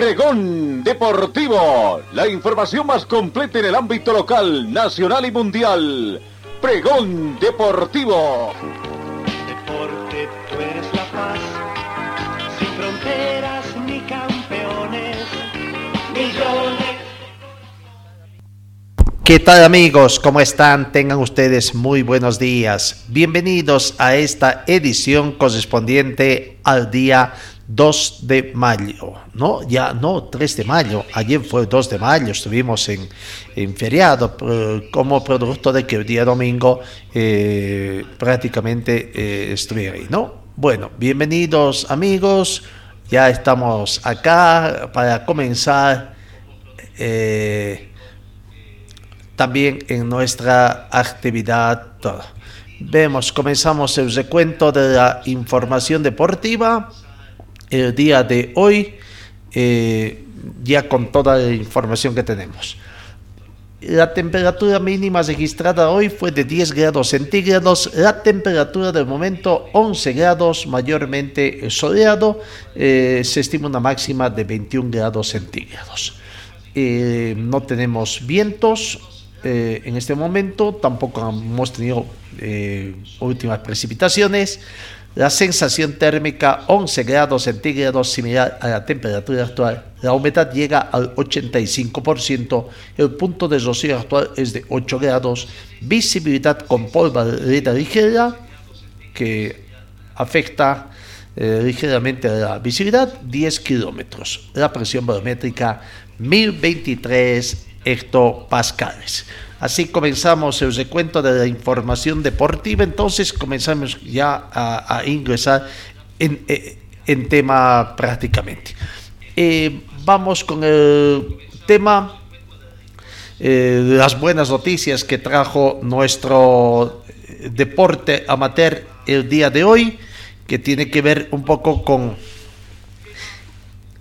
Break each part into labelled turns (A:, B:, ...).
A: Pregón Deportivo, la información más completa en el ámbito local, nacional y mundial. Pregón Deportivo.
B: Deporte, tú eres la paz, sin fronteras ni campeones, millones.
C: ¿Qué tal amigos? ¿Cómo están? Tengan ustedes muy buenos días. Bienvenidos a esta edición correspondiente al día 2 de mayo, ¿no? Ya no 3 de mayo, ayer fue 2 de mayo, estuvimos en, en feriado como producto de que el día domingo eh, prácticamente eh, estuve ahí, ¿no? Bueno, bienvenidos amigos, ya estamos acá para comenzar eh, también en nuestra actividad. Vemos, comenzamos el recuento de la información deportiva el día de hoy, eh, ya con toda la información que tenemos. La temperatura mínima registrada hoy fue de 10 grados centígrados, la temperatura del momento 11 grados, mayormente soleado, eh, se estima una máxima de 21 grados centígrados. Eh, no tenemos vientos en este momento, tampoco hemos tenido últimas precipitaciones. La sensación térmica 11 grados centígrados similar a la temperatura actual. La humedad llega al 85%. El punto de rocío actual es de 8 grados. Visibilidad con polvareda ligera que afecta eh, ligeramente la visibilidad 10 kilómetros. La presión barométrica 1023 hectopascales. Así comenzamos el recuento de la información deportiva, entonces comenzamos ya a, ingresar en, eh, en, tema prácticamente. Eh, vamos con el tema eh, las buenas noticias que trajo nuestro deporte amateur el día de hoy, que tiene que ver un poco con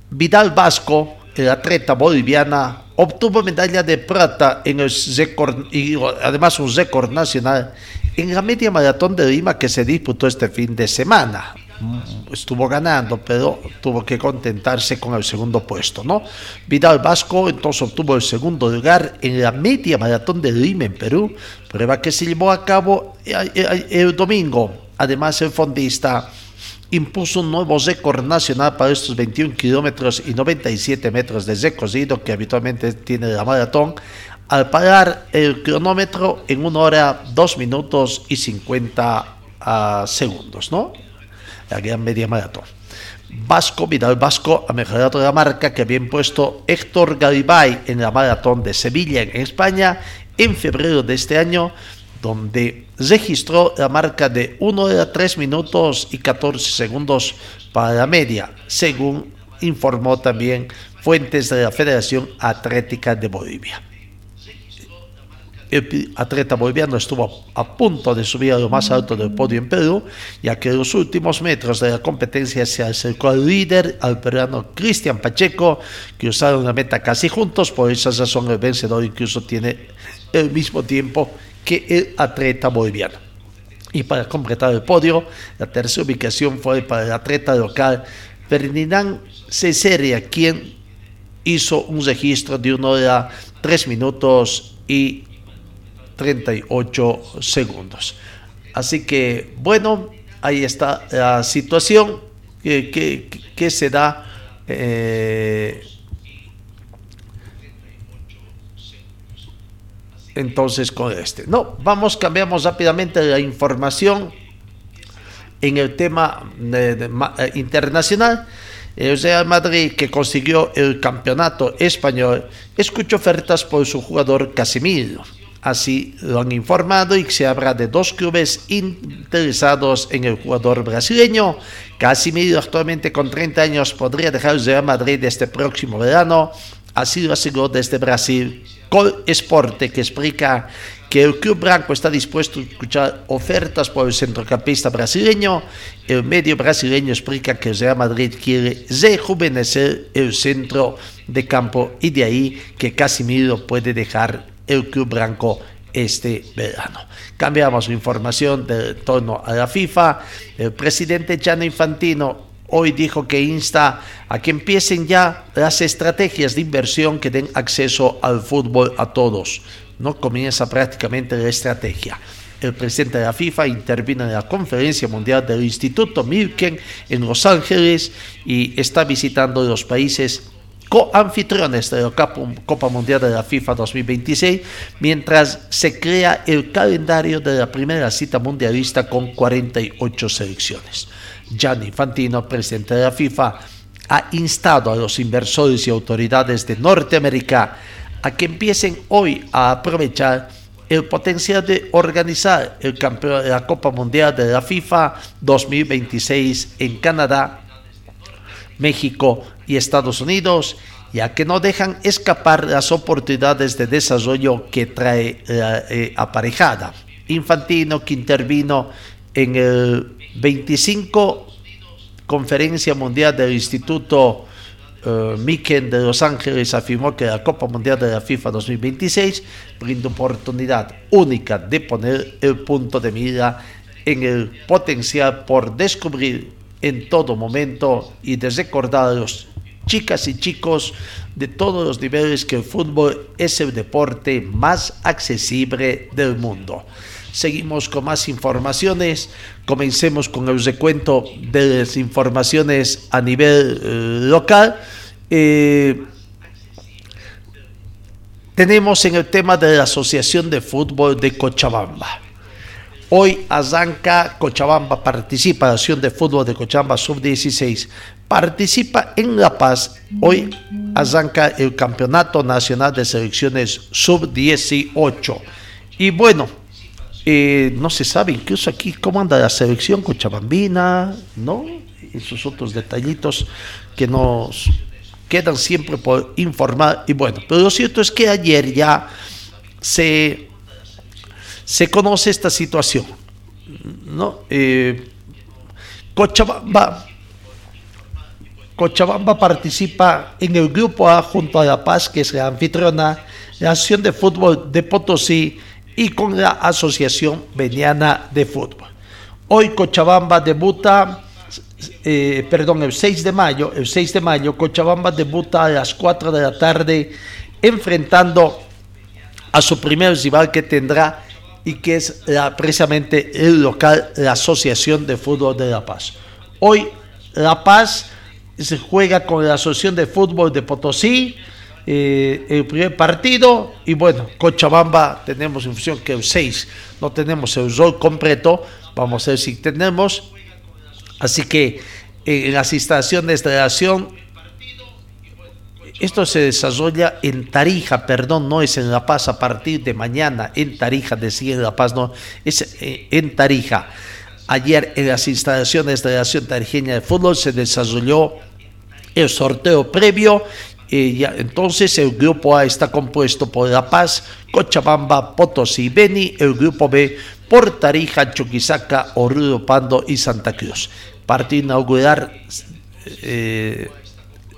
C: Vidal Vasco, el atleta boliviana obtuvo medalla de plata en el récord, y además un récord nacional en la media maratón de Lima que se disputó este fin de semana. Mm, estuvo ganando, pero tuvo que contentarse con el segundo puesto, ¿no? Vidal Vasco entonces obtuvo el segundo lugar en la media maratón de Lima en Perú, prueba que se llevó a cabo eh, eh, el domingo. Además, el fondista impuso un nuevo récord nacional para estos 21 kilómetros y 97 metros de recorrido que habitualmente tiene la maratón, al parar el cronómetro en una hora, 2 minutos y 50 ah, segundos, ¿no? La gran media maratón. Vasco, Vidal Vasco ha mejorado la marca que había impuesto Héctor Garibay en la maratón de Sevilla, en España, en febrero de este año, donde registró la marca de 1 hora 3 minutos y 14 segundos para la media, según informó también fuentes de la Federación Atlética de Bolivia. El atleta boliviano estuvo a punto de subir a lo más alto del podio en Perú, ya que en los últimos metros de la competencia se acercó al líder, al peruano Cristian Pacheco, que usaron la meta casi juntos, por esa razón el vencedor incluso tiene el mismo tiempo que el atleta boliviano. Y para completar el podio, la tercera ubicación fue para el atleta local Ferdinand Cesaria, quien hizo un registro de una hora 3 minutos y 38 segundos. Así que, bueno, ahí está la situación que, que, se da. Eh, entonces con este. No, vamos, cambiamos rápidamente la información en el tema eh, internacional. El Real Madrid, que consiguió el campeonato español, escuchó ofertas por su jugador Casemiro. Así lo han informado y se habla de dos clubes interesados en el jugador brasileño. Casemiro, actualmente con 30 años, podría dejar el Real Madrid este próximo verano Así lo desde Brasil Col Esporte, que explica que el Club Branco está dispuesto a escuchar ofertas por el centrocampista brasileño. El medio brasileño explica que el Real Madrid quiere rejuvenecer el centro de campo y de ahí que Casimiro puede dejar el Club Branco este verano. Cambiamos la información de torno a la FIFA. El presidente Gianni Infantino hoy dijo que insta a que empiecen ya las estrategias de inversión que den acceso al fútbol a todos. No comienza prácticamente la estrategia. El presidente de la FIFA intervino en la conferencia mundial del Instituto Milken en Los Ángeles y está visitando los países coanfitriones de la Copa Mundial de la FIFA 2026, mientras se crea el calendario de la primera cita mundialista con 48 selecciones. Gianni Infantino, presidente de la FIFA, ha instado a los inversores y autoridades de Norteamérica a que empiecen hoy a aprovechar el potencial de organizar el campeón de la Copa Mundial de la FIFA 2026 en Canadá, México y Estados Unidos, ya que no dejan escapar las oportunidades de desarrollo que trae la eh, aparejada. Infantino, que intervino en el 25 Conferencia Mundial del Instituto uh, Miken de Los Ángeles, afirmó que la Copa Mundial de la FIFA 2026 brinda oportunidad única de poner el punto de mira en el potencial por descubrir en todo momento y de recordar a los chicas y chicos de todos los niveles que el fútbol es el deporte más accesible del mundo. Seguimos con más informaciones. Comencemos con el recuento de las informaciones a nivel eh, local. Eh, tenemos en el tema de la Asociación de Fútbol de Cochabamba. Hoy Azanca Cochabamba participa, la Asociación de Fútbol de Cochabamba Sub-16, participa en La Paz. Hoy Azanca el Campeonato Nacional de Selecciones Sub-18. Y bueno, eh, no se sabe incluso aquí cómo anda la selección cochabambina, ¿no? Y sus otros detallitos que nos quedan siempre por informar. Y bueno, pero lo cierto es que ayer ya se se conoce esta situación. ¿no? Eh, Cochabamba, Cochabamba participa en el grupo A junto a La Paz, que es la anfitriona, la Asociación de Fútbol de Potosí y con la Asociación Veniana de Fútbol. Hoy Cochabamba debuta, eh, perdón, el 6 de mayo, el 6 de mayo, Cochabamba debuta a las 4 de la tarde enfrentando a su primer rival que tendrá y que es precisamente el local, la Asociación de Fútbol de La Paz. Hoy La Paz se juega con la Asociación de Fútbol de Potosí, eh, el primer partido, y bueno, Cochabamba tenemos en función que el 6 no tenemos el rol completo, vamos a ver si tenemos, así que eh, en las instalaciones de la acción esto se desarrolla en Tarija, perdón, no es en La Paz a partir de mañana, en Tarija, decía en La Paz, no, es eh, en Tarija. Ayer en las instalaciones de la Nación Tarijeña de Fútbol se desarrolló el sorteo previo. Entonces el grupo A está compuesto por La Paz, Cochabamba, Potosí Beni, el grupo B por Tarija, Chuquisaca, Oruro, Pando y Santa Cruz. Partido inaugurar eh,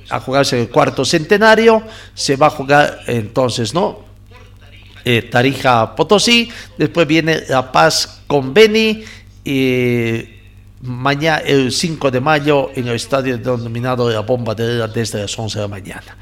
C: a jugarse el cuarto centenario, se va a jugar entonces, ¿no? Eh, Tarija Potosí, después viene La Paz con Beni, y mañana, el 5 de mayo, en el estadio denominado La Bomba de desde las 11 de la mañana.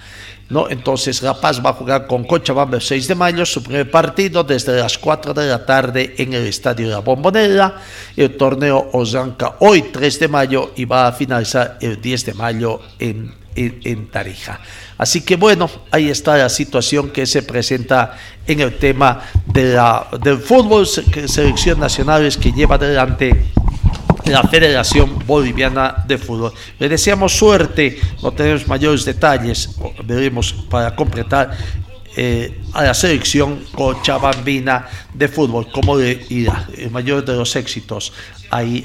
C: ¿No? Entonces La Paz va a jugar con Cochabamba el 6 de mayo, su primer partido desde las 4 de la tarde en el estadio la Bombonera. El torneo arranca hoy 3 de mayo y va a finalizar el 10 de mayo en en, Tarija. Así que bueno, ahí está la situación que se presenta en el tema de la, del fútbol, selección nacionales que lleva adelante la Federación Boliviana de Fútbol. Le deseamos suerte, no tenemos mayores detalles, veremos para completar eh, a la selección cochabambina de fútbol, como le irá, el mayor de los éxitos ahí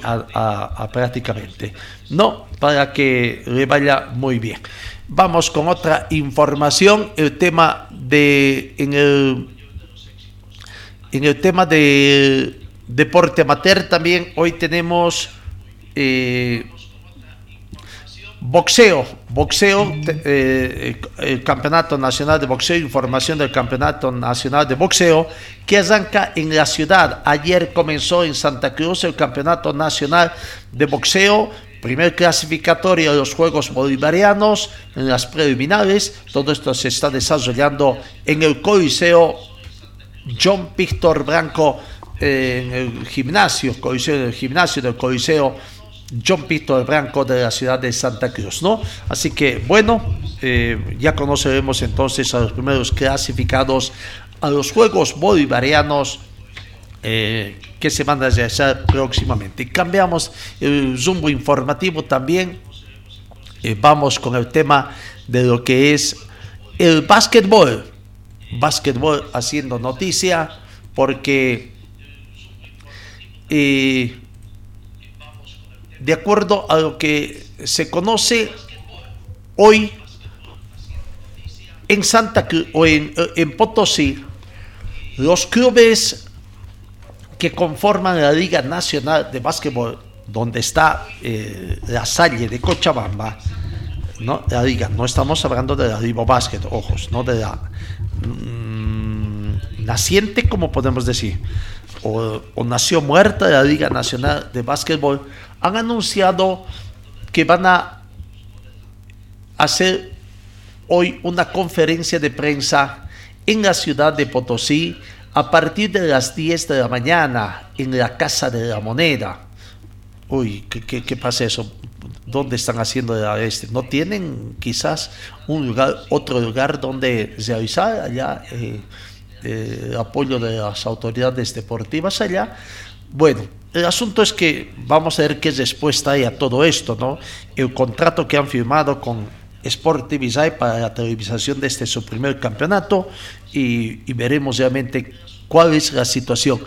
C: prácticamente, no para que le vaya muy bien. Vamos con otra información, el tema de en el en el tema de deporte amateur también hoy tenemos eh, boxeo, boxeo, eh, el Campeonato Nacional de Boxeo, información del Campeonato Nacional de Boxeo, que arranca en la ciudad. Ayer comenzó en Santa Cruz el Campeonato Nacional de Boxeo, primer clasificatorio de los Juegos Bolivarianos, en las preliminares. Todo esto se está desarrollando en el Coliseo John Víctor Branco, en el gimnasio, coliseo, el gimnasio del Coliseo John Pito Branco de la ciudad de Santa Cruz, ¿no? Así que, bueno, eh, ya conoceremos entonces a los primeros clasificados a los Juegos Bolivarianos eh, que se van a realizar próximamente. Cambiamos el zumbo informativo también. Eh, vamos con el tema de lo que es el básquetbol. Básquetbol haciendo noticia porque de acuerdo a lo que se conoce hoy en Santa Cruz o en, Potosí, los clubes que conforman la Liga Nacional de Básquetbol, donde está eh, la Salle de Cochabamba, ¿no? la liga, no estamos hablando de la Libo Básquet, ojos, no de la mm, naciente, como podemos decir, o, nació muerta de la Liga Nacional de Básquetbol, han anunciado que van a hacer hoy una conferencia de prensa en la ciudad de Potosí a partir de las 10 de la mañana en la Casa de la Moneda. Uy, ¿qué, pasa eso? ¿Dónde están haciendo este? ¿No tienen quizás un lugar, otro lugar donde realizar allá eh, eh, apoyo de las autoridades deportivas allá? Bueno, el asunto es que vamos a ver qué respuesta hay a todo esto, ¿no? El contrato que han firmado con Sport para la televisación de este su primer campeonato y, veremos realmente cuál es la situación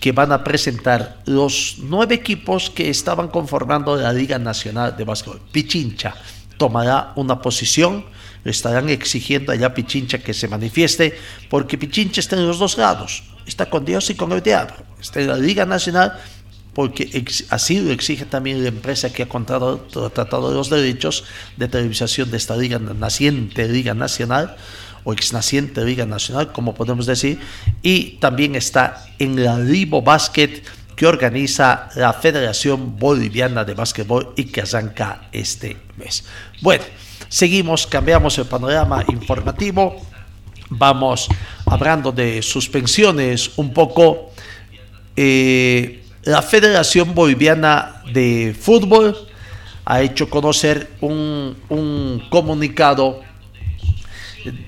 C: que van a presentar los nueve equipos que estaban conformando la Liga Nacional de Básquetbol. Pichincha tomará una posición, le estarán exigiendo allá Pichincha que se manifieste, porque Pichincha está en los dos lados, está con Dios y con el diablo, está en la Liga Nacional porque así lo exige también la empresa que ha contratado, tratado los derechos de televisación de esta liga naciente Liga Nacional o ex naciente Liga Nacional, como podemos decir, y también está en la Libo Basket que organiza la Federación Boliviana de Básquetbol y que arranca este mes. Bueno, seguimos, cambiamos el panorama informativo, vamos hablando de suspensiones un poco. Eh, la Federación Boliviana de Fútbol ha hecho conocer un, comunicado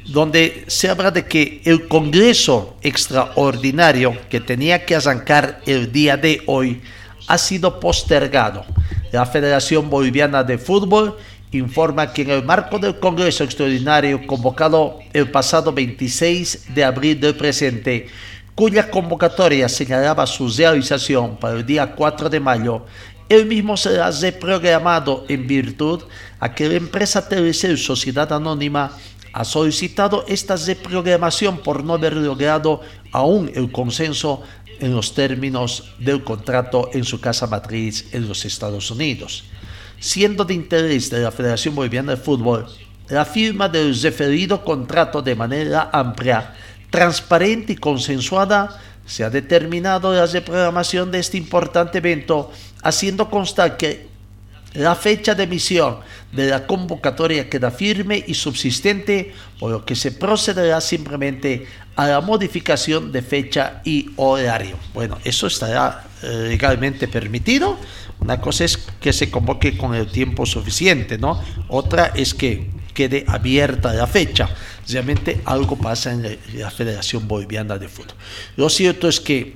C: donde se habla de que el Congreso extraordinario que tenía que arrancar el día de hoy ha sido postergado. La Federación Boliviana de Fútbol informa que en el marco del Congreso extraordinario convocado el pasado 26 de abril del presente, cuya convocatoria señalaba su realización para el día 4 de mayo, el mismo será reprogramado en virtud a que la empresa Telecel Sociedad Anónima ha solicitado esta reprogramación por no haber logrado aún el consenso en los términos del contrato en su casa matriz en los Estados Unidos. Siendo de interés de la Federación Boliviana de Fútbol la firma del referido contrato de manera amplia transparente y consensuada, se ha determinado la reprogramación de este importante evento, haciendo constar que la fecha de emisión de la convocatoria queda firme y subsistente, por lo que se procederá simplemente a la modificación de fecha y horario. Bueno, eso estará eh, legalmente permitido. Una cosa es que se convoque con el tiempo suficiente, ¿no? Otra es que quede abierta la fecha. Realmente algo pasa en la Federación Boliviana de Fútbol. Lo cierto es que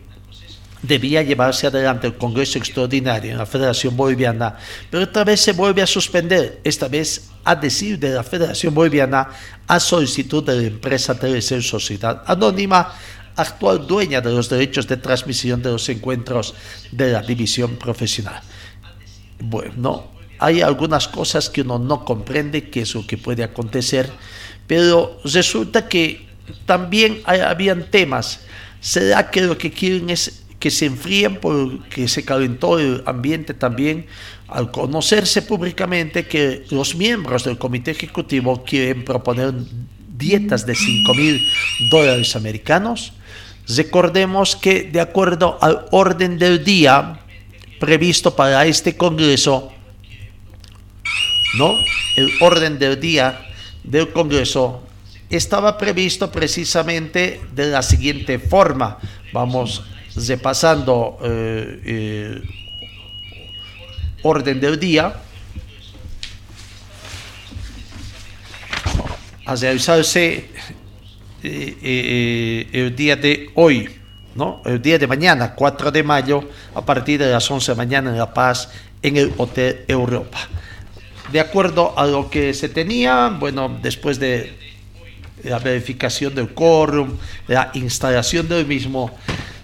C: debía llevarse adelante el Congreso Extraordinario en la Federación Boliviana, pero otra vez se vuelve a suspender, esta vez a decir de la Federación Boliviana a solicitud de la empresa Telecel Sociedad Anónima, actual dueña de los derechos de transmisión de los encuentros de la división profesional. Bueno, hay algunas cosas que uno no comprende qué es lo que puede acontecer, pero resulta que también hay, habían temas. ¿Será que lo que quieren es que se enfríen porque se calentó el ambiente también al conocerse públicamente que los miembros del comité ejecutivo quieren proponer dietas de 5 mil dólares americanos? Recordemos que de acuerdo al orden del día previsto para este Congreso, ¿no? El orden del día del Congreso estaba previsto precisamente de la siguiente forma. Vamos repasando eh, eh, orden del día. A realizarse eh, el día de hoy, ¿no? el día de mañana, 4 de mayo, a partir de las 11 de la mañana en La Paz, en el Hotel Europa. De acuerdo a lo que se tenía, bueno, después de la verificación del quórum, la instalación del mismo,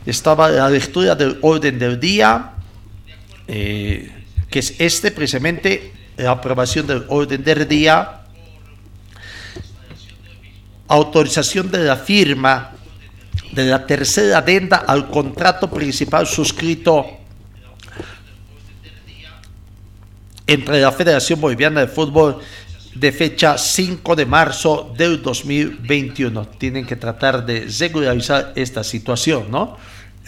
C: estaba la lectura del orden del día, eh, que es este precisamente, la aprobación del orden del día, autorización de la firma de la tercera adenda al contrato principal suscrito entre la Federación Boliviana de Fútbol de fecha 5 de marzo del 2021. Tienen que tratar de regularizar esta situación, ¿no?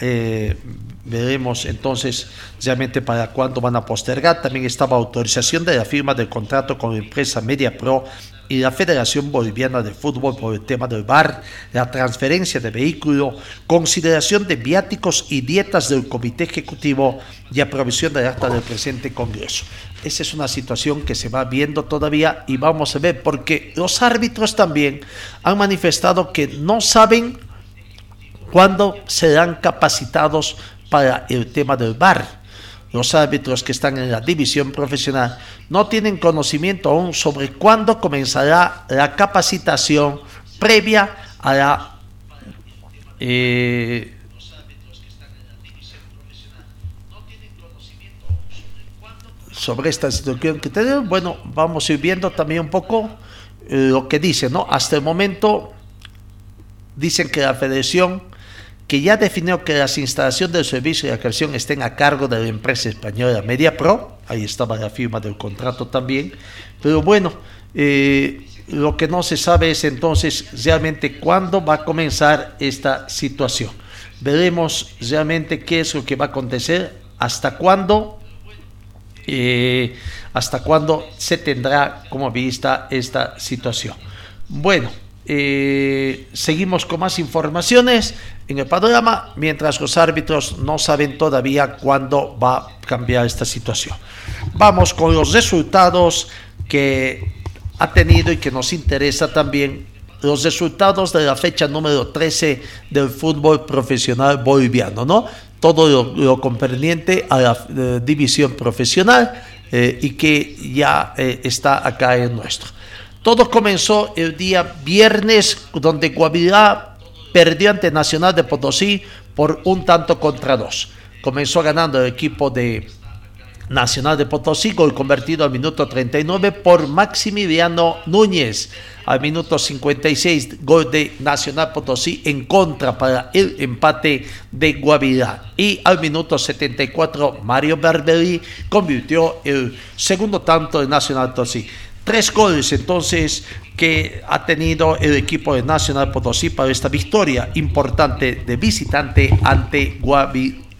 C: Eh, veremos entonces realmente para cuándo van a postergar. También estaba autorización de la firma del contrato con la empresa Media Pro y la Federación Boliviana de Fútbol por el tema del bar, la transferencia de vehículo, consideración de viáticos y dietas del Comité Ejecutivo y aprobación de acta del presente Congreso. Esa es una situación que se va viendo todavía y vamos a ver, porque los árbitros también han manifestado que no saben cuándo serán capacitados para el tema del bar los árbitros que están en la división profesional no tienen conocimiento aún sobre cuándo comenzará la capacitación previa a la eh, sobre esta situación que tenemos. Bueno, vamos a ir viendo también un poco eh, lo que dice, ¿no? Hasta el momento dicen que la federación que ya definió que las instalaciones del servicio de la creación estén a cargo de la empresa española MediaPro, ahí estaba la firma del contrato también, pero bueno, eh, lo que no se sabe es entonces realmente cuándo va a comenzar esta situación. Veremos realmente qué es lo que va a acontecer, hasta cuándo, eh, hasta cuándo se tendrá como vista esta situación. Bueno, eh, seguimos con más informaciones en el panorama, mientras los árbitros no saben todavía cuándo va a cambiar esta situación. Vamos con los resultados que ha tenido y que nos interesa también los resultados de la fecha número 13 del fútbol profesional boliviano, ¿no? Todo lo, concerniente a la eh, división profesional eh, y que ya está acá en nuestro. Todo comenzó el día viernes, donde Guavirá perdió ante Nacional de Potosí por un tanto contra dos. Comenzó ganando el equipo de Nacional de Potosí, gol convertido al minuto 39 por Maximiliano Núñez. Al minuto 56, gol de Nacional Potosí en contra para el empate de Guavirá. Y al minuto 74, Mario Berberi convirtió el segundo tanto de Nacional Potosí. Tres goles entonces que ha tenido el equipo de Nacional Potosí para esta victoria importante de visitante ante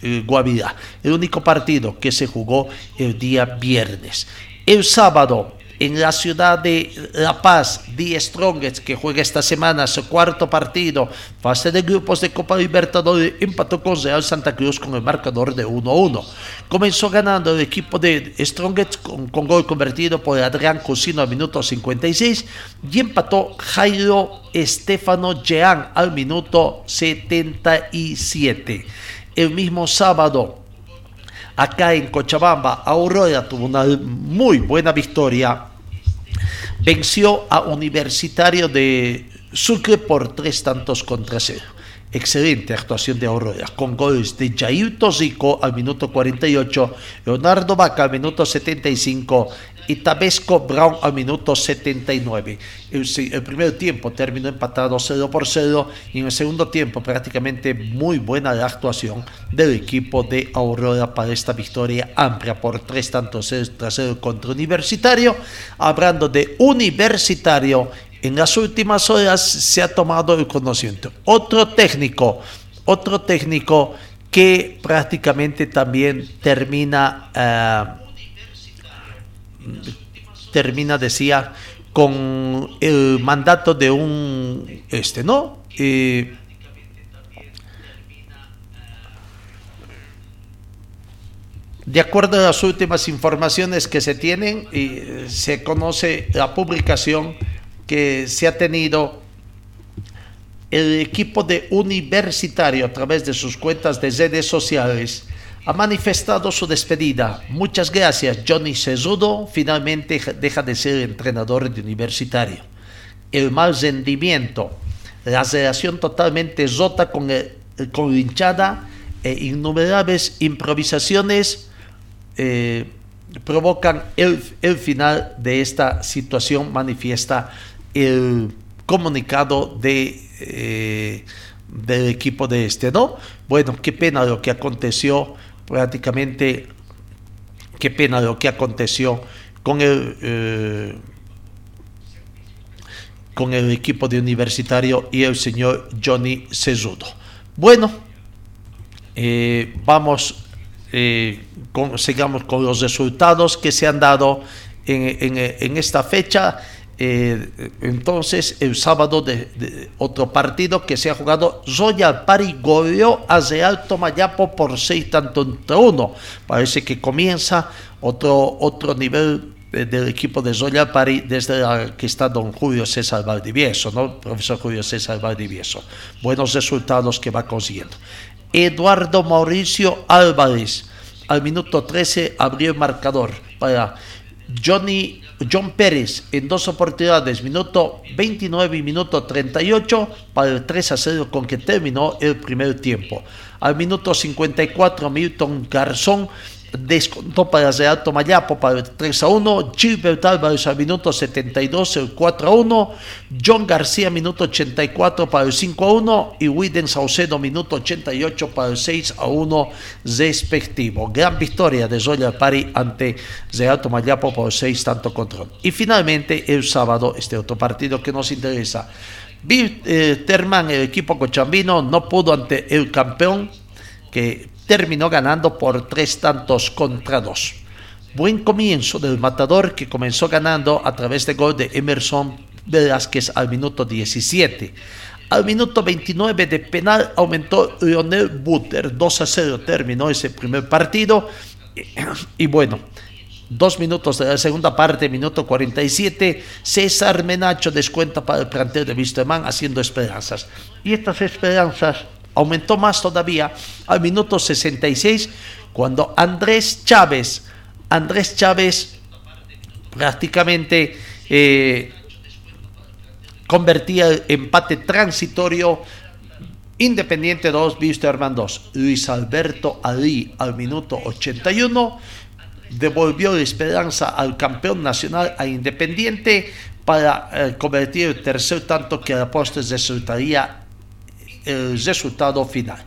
C: eh, Guavirá. El único partido que se jugó el día viernes. El sábado en la ciudad de La Paz, The Strongest, que juega esta semana su cuarto partido, fase de grupos de Copa Libertadores, empató con Real Santa Cruz con el marcador de 1-1. Comenzó ganando el equipo de Strongest con, gol convertido por Adrián Cusino al minuto 56 y empató Jairo Estefano Jean al minuto 77. El mismo sábado, acá en Cochabamba, Aurora tuvo una muy buena victoria venció a Universitario de Sucre por tres tantos contra cero. Excelente actuación de Aurora, con goles de Jair Tosico al minuto 48, Leonardo Vaca al minuto 75 y Tabesco Brown al minuto 79. El, primer tiempo terminó empatado 0 por 0 y en el segundo tiempo prácticamente muy buena la actuación del equipo de Aurora para esta victoria amplia por tres tantos tras 0 contra Universitario. Hablando de Universitario, en las últimas horas se ha tomado el conocimiento. Otro técnico, otro técnico que prácticamente también termina, eh, termina, decía, con el mandato de un, este, ¿no? Eh, de acuerdo a las últimas informaciones que se tienen, se conoce la publicación que se ha tenido el equipo de Universitario a través de sus cuentas de redes sociales ha manifestado su despedida. Muchas gracias, Johnny Cesudo. Finalmente deja de ser entrenador de Universitario. El mal rendimiento, la relación totalmente rota con, el, hinchada e innumerables improvisaciones eh, provocan el, el final de esta situación, manifiesta el comunicado de, eh, del equipo de este, ¿no? Bueno, qué pena lo que aconteció, prácticamente, qué pena lo que aconteció con el, eh, con el equipo de universitario y el señor Johnny Cesudo. Bueno, eh, vamos, sigamos con los resultados que se han dado en, en esta fecha. Eh, entonces, el sábado de, otro partido que se ha jugado, Royal Pari goleó a Real Tomayapo por 6 tanto entre uno. Parece que comienza otro, otro nivel del equipo de Royal Pari desde que está don Julio César Valdivieso, ¿no? Profesor Julio César Valdivieso. Buenos resultados que va consiguiendo. Eduardo Mauricio Álvarez, al minuto 13 abrió el marcador para Johnny John Pérez en dos oportunidades, minuto 29 y minuto 38, para el 3 a 0 con que terminó el primer tiempo. Al minuto 54, Milton Garzón descontó para Real Tomayapo para el 3 a 1, Gilbert Álvarez al minuto 72 el 4 a 1, John García minuto 84 para el 5 a 1 y Widen Saucedo minuto 88 para el 6 a 1 respectivo. Gran victoria de Royal Pari ante Real Tomayapo por 6 tanto control. Y finalmente el sábado, este otro partido que nos interesa. Bill eh, Terman, el equipo cochambino, no pudo ante el campeón que terminó ganando por tres tantos contra dos. Buen comienzo del matador que comenzó ganando a través de gol de Emerson Velázquez al minuto 17. Al minuto 29 de penal aumentó Lionel Butter, 2 a 0 terminó ese primer partido. Y bueno, dos minutos de la segunda parte, minuto 47, César Menacho descuenta para el plantel de Wisterman haciendo esperanzas. Y estas esperanzas aumentó más todavía al minuto 66 cuando Andrés Chávez, Andrés Chávez prácticamente eh, convertía el empate transitorio Independiente 2, Wisterman 2. Luis Alberto Ali al minuto 81 devolvió la esperanza al campeón nacional a Independiente para eh, convertir el tercer tanto que a postres resultaría el resultado final.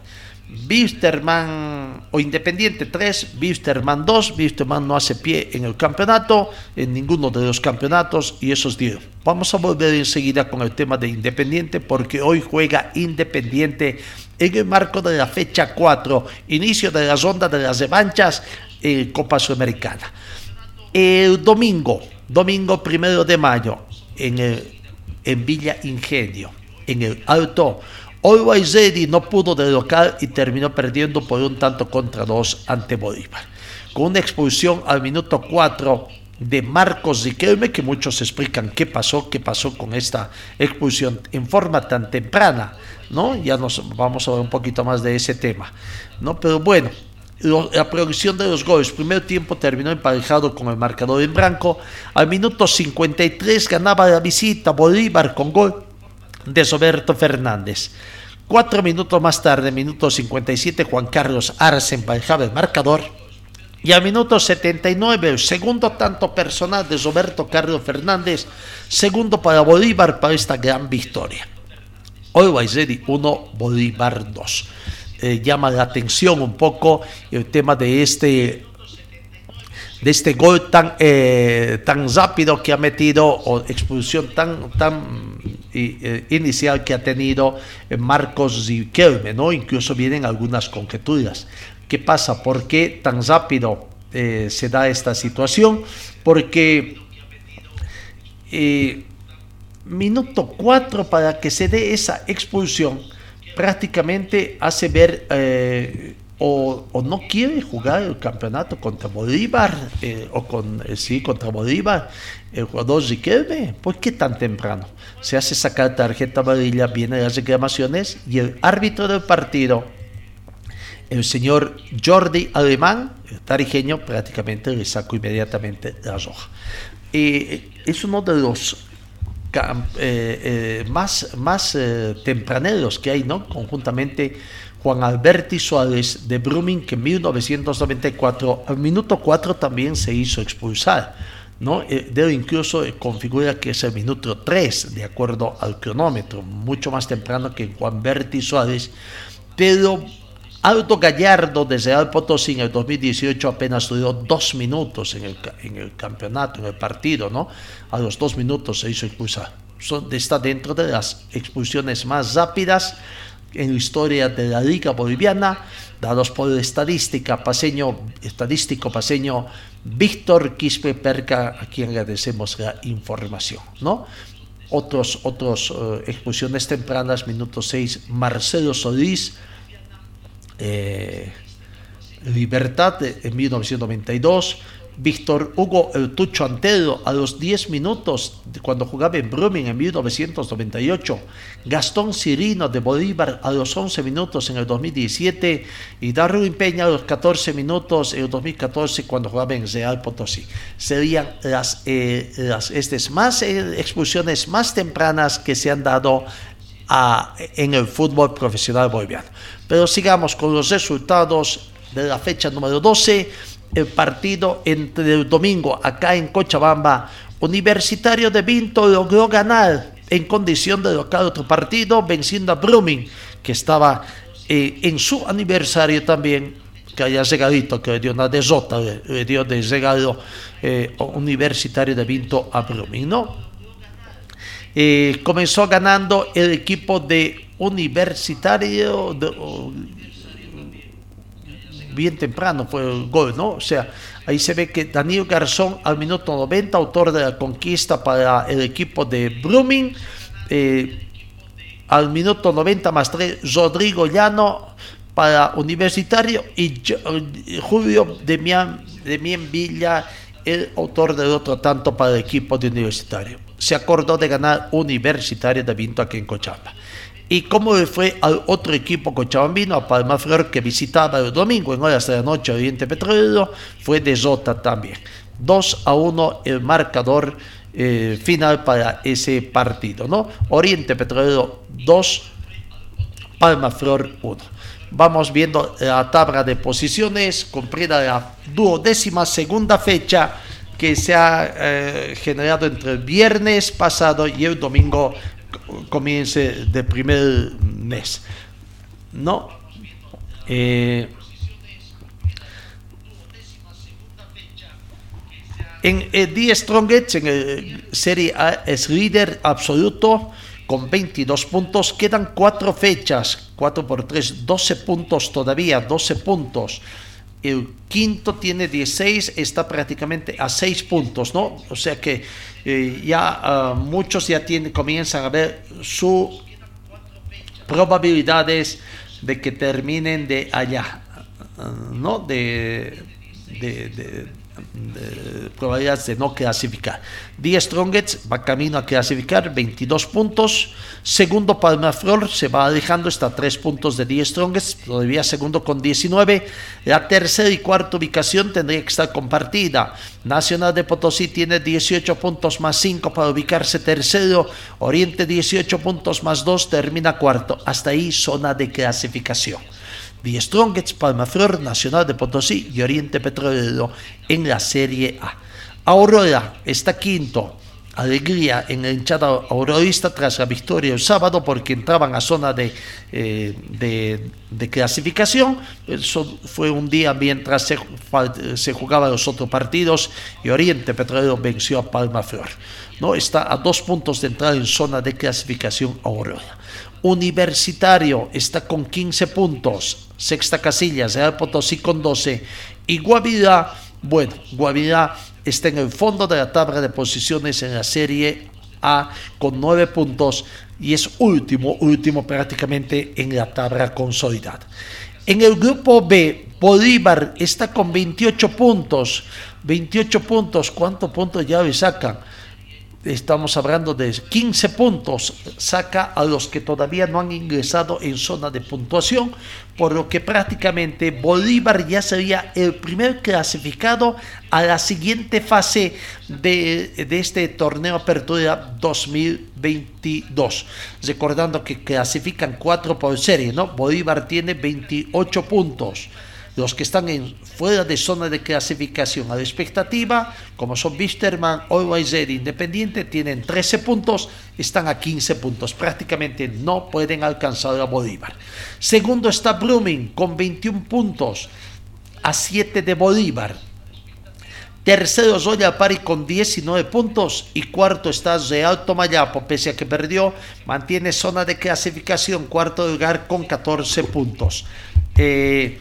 C: Bisterman o Independiente 3, Bisterman 2. Bisterman no hace pie en el campeonato, en ninguno de los campeonatos, y eso es Dios. Vamos a volver enseguida con el tema de Independiente, porque hoy juega Independiente en el marco de la fecha 4, inicio de la ronda de las revanchas en Copa Sudamericana. El domingo, domingo primero de mayo, en, el, en Villa Ingenio, en el Alto Always Ready no pudo de local y terminó perdiendo por un tanto contra dos ante Bolívar. Con una expulsión al minuto 4 de Marcos Riquelme, que muchos explican qué pasó, qué pasó con esta expulsión en forma tan temprana, ¿no? Ya nos vamos a ver un poquito más de ese tema, ¿no? Pero bueno, la producción de los goles. Primer tiempo terminó emparejado con el marcador en blanco. Al minuto 53 ganaba la visita Bolívar con gol de Soberto Fernández. Cuatro minutos más tarde, minuto 57, Juan Carlos Arce emparejaba el marcador. Y al minuto 79, el segundo tanto personal de Roberto Carlos Fernández, segundo para Bolívar para esta gran victoria. Hoy ser 1, Bolívar 2. Eh, llama la atención un poco el tema de este de este gol tan, eh, tan rápido que ha metido o expulsión tan, tan inicial que ha tenido Marcos Riquelme, ¿no? Incluso vienen algunas conjeturas. ¿Qué pasa? ¿Por qué tan rápido se da esta situación? Porque minuto 4 para que se dé esa expulsión prácticamente hace ver eh, o, no quiere jugar el campeonato contra Bolívar eh, o con eh, sí contra Bolívar el jugador Riquelme ¿por qué tan temprano? se hace sacar tarjeta amarilla vienen las reclamaciones y el árbitro del partido el señor Jordi Alemán el tarijeño prácticamente le sacó inmediatamente la roja es uno de los eh, eh, más, más eh, tempraneros que hay, ¿no? Conjuntamente Juan Alberti Suárez de Brumming, que en 1994, al minuto 4 también se hizo expulsar. ¿no? De incluso configura que es el minuto 3, de acuerdo al cronómetro, mucho más temprano que Juan Berti Suárez, pero Aldo Gallardo de Real Potosí en el 2018 apenas duró dos minutos en el, en el campeonato, en el partido, ¿no? A los dos minutos se hizo expulsar. Está dentro de las expulsiones más rápidas en historia de la Liga Boliviana, dados por el estadística paseño, estadístico paseño Víctor Quispe Perca, a quien agradecemos la información, ¿no? Otros, otros eh, expulsiones tempranas, minuto 6, Marcelo Solís, eh, Libertad en 1992, Víctor Hugo El Tucho Antero a los 10 minutos cuando jugaba en Brumming en 1998, Gastón Cirino de Bolívar a los 11 minutos en el 2017 y Darwin Peña a los 14 minutos en el 2014 cuando jugaba en Real Potosí. Serían las, eh, las estas más eh, expulsiones más tempranas que se han dado en el fútbol profesional boliviano. Pero sigamos con los resultados de la fecha número 12. El partido entre el domingo acá en Cochabamba. Universitario de Vinto logró ganar en condición de local otro partido, venciendo a Brumming, que estaba eh, en su aniversario también, que haya regalito, que le dio una desota, le, dio de regalo eh, Universitario de Vinto a Brumming, ¿no? Eh, comenzó ganando el equipo de Universitario bien temprano fue el gol, ¿no? O sea, ahí se ve que Daniel Garzón al minuto 90, autor de la conquista para el equipo de Blooming, eh, al minuto 90 más 3, Rodrigo Llano para Universitario y Julio Demian, Demian Villa, el autor del otro tanto para el equipo de Universitario se acordó de ganar Universitario de Vinto aquí en Cochabamba. Y como fue al otro equipo cochabambino, a Palma Flor, que visitaba el domingo en horas de la noche Oriente Petrolero, fue de Jota también. 2 a 1 el marcador eh, final para ese partido, ¿no? Oriente Petrolero 2, Palma Flor 1. Vamos viendo la tabla de posiciones, cumplida la duodécima segunda fecha que se ha eh, generado entre el viernes pasado y el domingo comience de primer mes. ¿No? Eh, en el Die Strongest, en el Serie A, es líder absoluto con 22 puntos. Quedan cuatro fechas, 4 por 3, 12 puntos todavía, 12 puntos. El quinto tiene 16, está prácticamente a 6 puntos, ¿no? O sea que eh, ya ah, muchos ya tienen, comienzan a ver sus probabilidades de que terminen de allá, ¿no? De, eh, probabilidades de no clasificar. Die Strongets va camino a clasificar, 22 puntos. Segundo, Palmaflor se va alejando, está a 3 puntos de Die Strongets, todavía segundo con 19. La tercera y cuarta ubicación tendría que estar compartida. Nacional de Potosí tiene 18 puntos más 5 para ubicarse tercero. Oriente 18 puntos más 2 termina cuarto. Hasta ahí zona de clasificación. The Strongest, Palmaflor, Nacional de Potosí y Oriente Petrolero en la Serie A. Aurora está quinto. Alegría en el hinchada aurorista tras la victoria el sábado porque entraban a zona de, eh, de, clasificación. Eso fue un día mientras se, se jugaban los otros partidos y Oriente Petrolero venció a Palmaflor. ¿no? Está a dos puntos de entrar en zona de clasificación Aurora. Universitario está con 15 puntos. Sexta casilla, Real Potosí con 12. Y Guavirá, bueno, Guavirá está en el fondo de la tabla de posiciones en la Serie A con 9 puntos y es último, último prácticamente en la tabla consolidada. En el grupo B, Bolívar está con 28 puntos. 28 puntos, ¿cuántos puntos ya le sacan? estamos hablando de 15 puntos, saca a los que todavía no han ingresado en zona de puntuación, por lo que prácticamente Bolívar ya sería el primer clasificado a la siguiente fase de, este torneo Apertura 2022. Recordando que clasifican 4 por serie, ¿no? Bolívar tiene 28 puntos. Los que están en, fuera de zona de clasificación a la expectativa, como son Bisterman, Always Independiente, tienen 13 puntos, están a 15 puntos. Prácticamente no pueden alcanzar a Bolívar. Segundo está Blooming con 21 puntos, a 7 de Bolívar. Tercero Zoya Pari con 19 puntos y cuarto está Real Tomayapo, pese a que perdió, mantiene zona de clasificación, cuarto lugar con 14 puntos. Eh,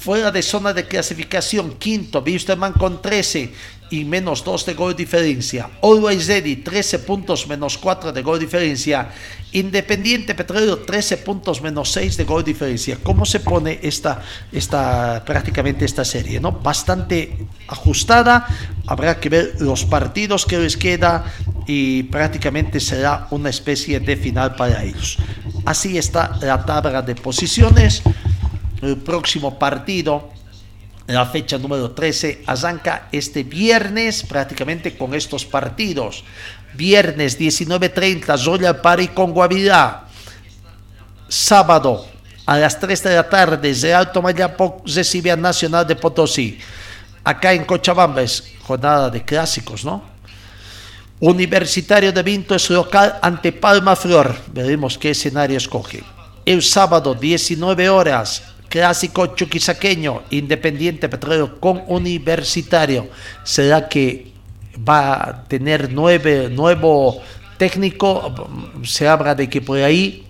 C: fuera de zona de clasificación, quinto, Wisterman con 13 y menos 2 de gol diferencia. Always Ready, 13 puntos menos 4 de gol diferencia. Independiente Petróleo, 13 puntos menos 6 de gol diferencia. ¿Cómo se pone esta, esta, prácticamente esta serie? ¿no? Bastante ajustada. Habrá que ver los partidos que les queda y prácticamente será una especie de final para ellos. Así está la tabla de posiciones el próximo partido, la fecha número 13, arranca este viernes prácticamente con estos partidos. Viernes 19.30, Royal Party con Guavirá. Sábado a las 3 de la tarde, Real Tomayapo recibe a Nacional de Potosí. Acá en Cochabamba es jornada de clásicos, ¿no? Universitario de Vinto es local ante Palma Flor. Veremos qué escenario escoge. El sábado, 19 horas, clásico chuquisaqueño, Independiente Petróleo con Universitario. ¿Será que va a tener nueve, nuevo técnico? Se habla de que por ahí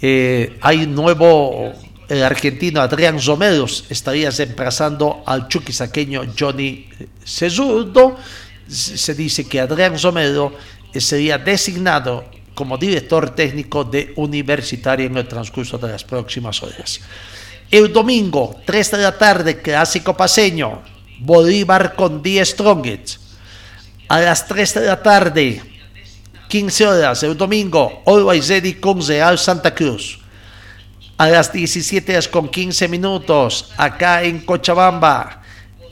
C: eh, hay nuevo, el argentino Adrián Romeros estaría reemplazando al chuquisaqueño Johnny Cesudo. Se dice que Adrián Romero sería designado como director técnico de Universitario en el transcurso de las próximas horas. El domingo, 3 de la tarde, clásico paseño, Bolívar con 10 Strongets. A las 3 de la tarde, 15 horas, el domingo, Always Ready con Real Santa Cruz. A las 17 horas con 15 minutos, acá en Cochabamba,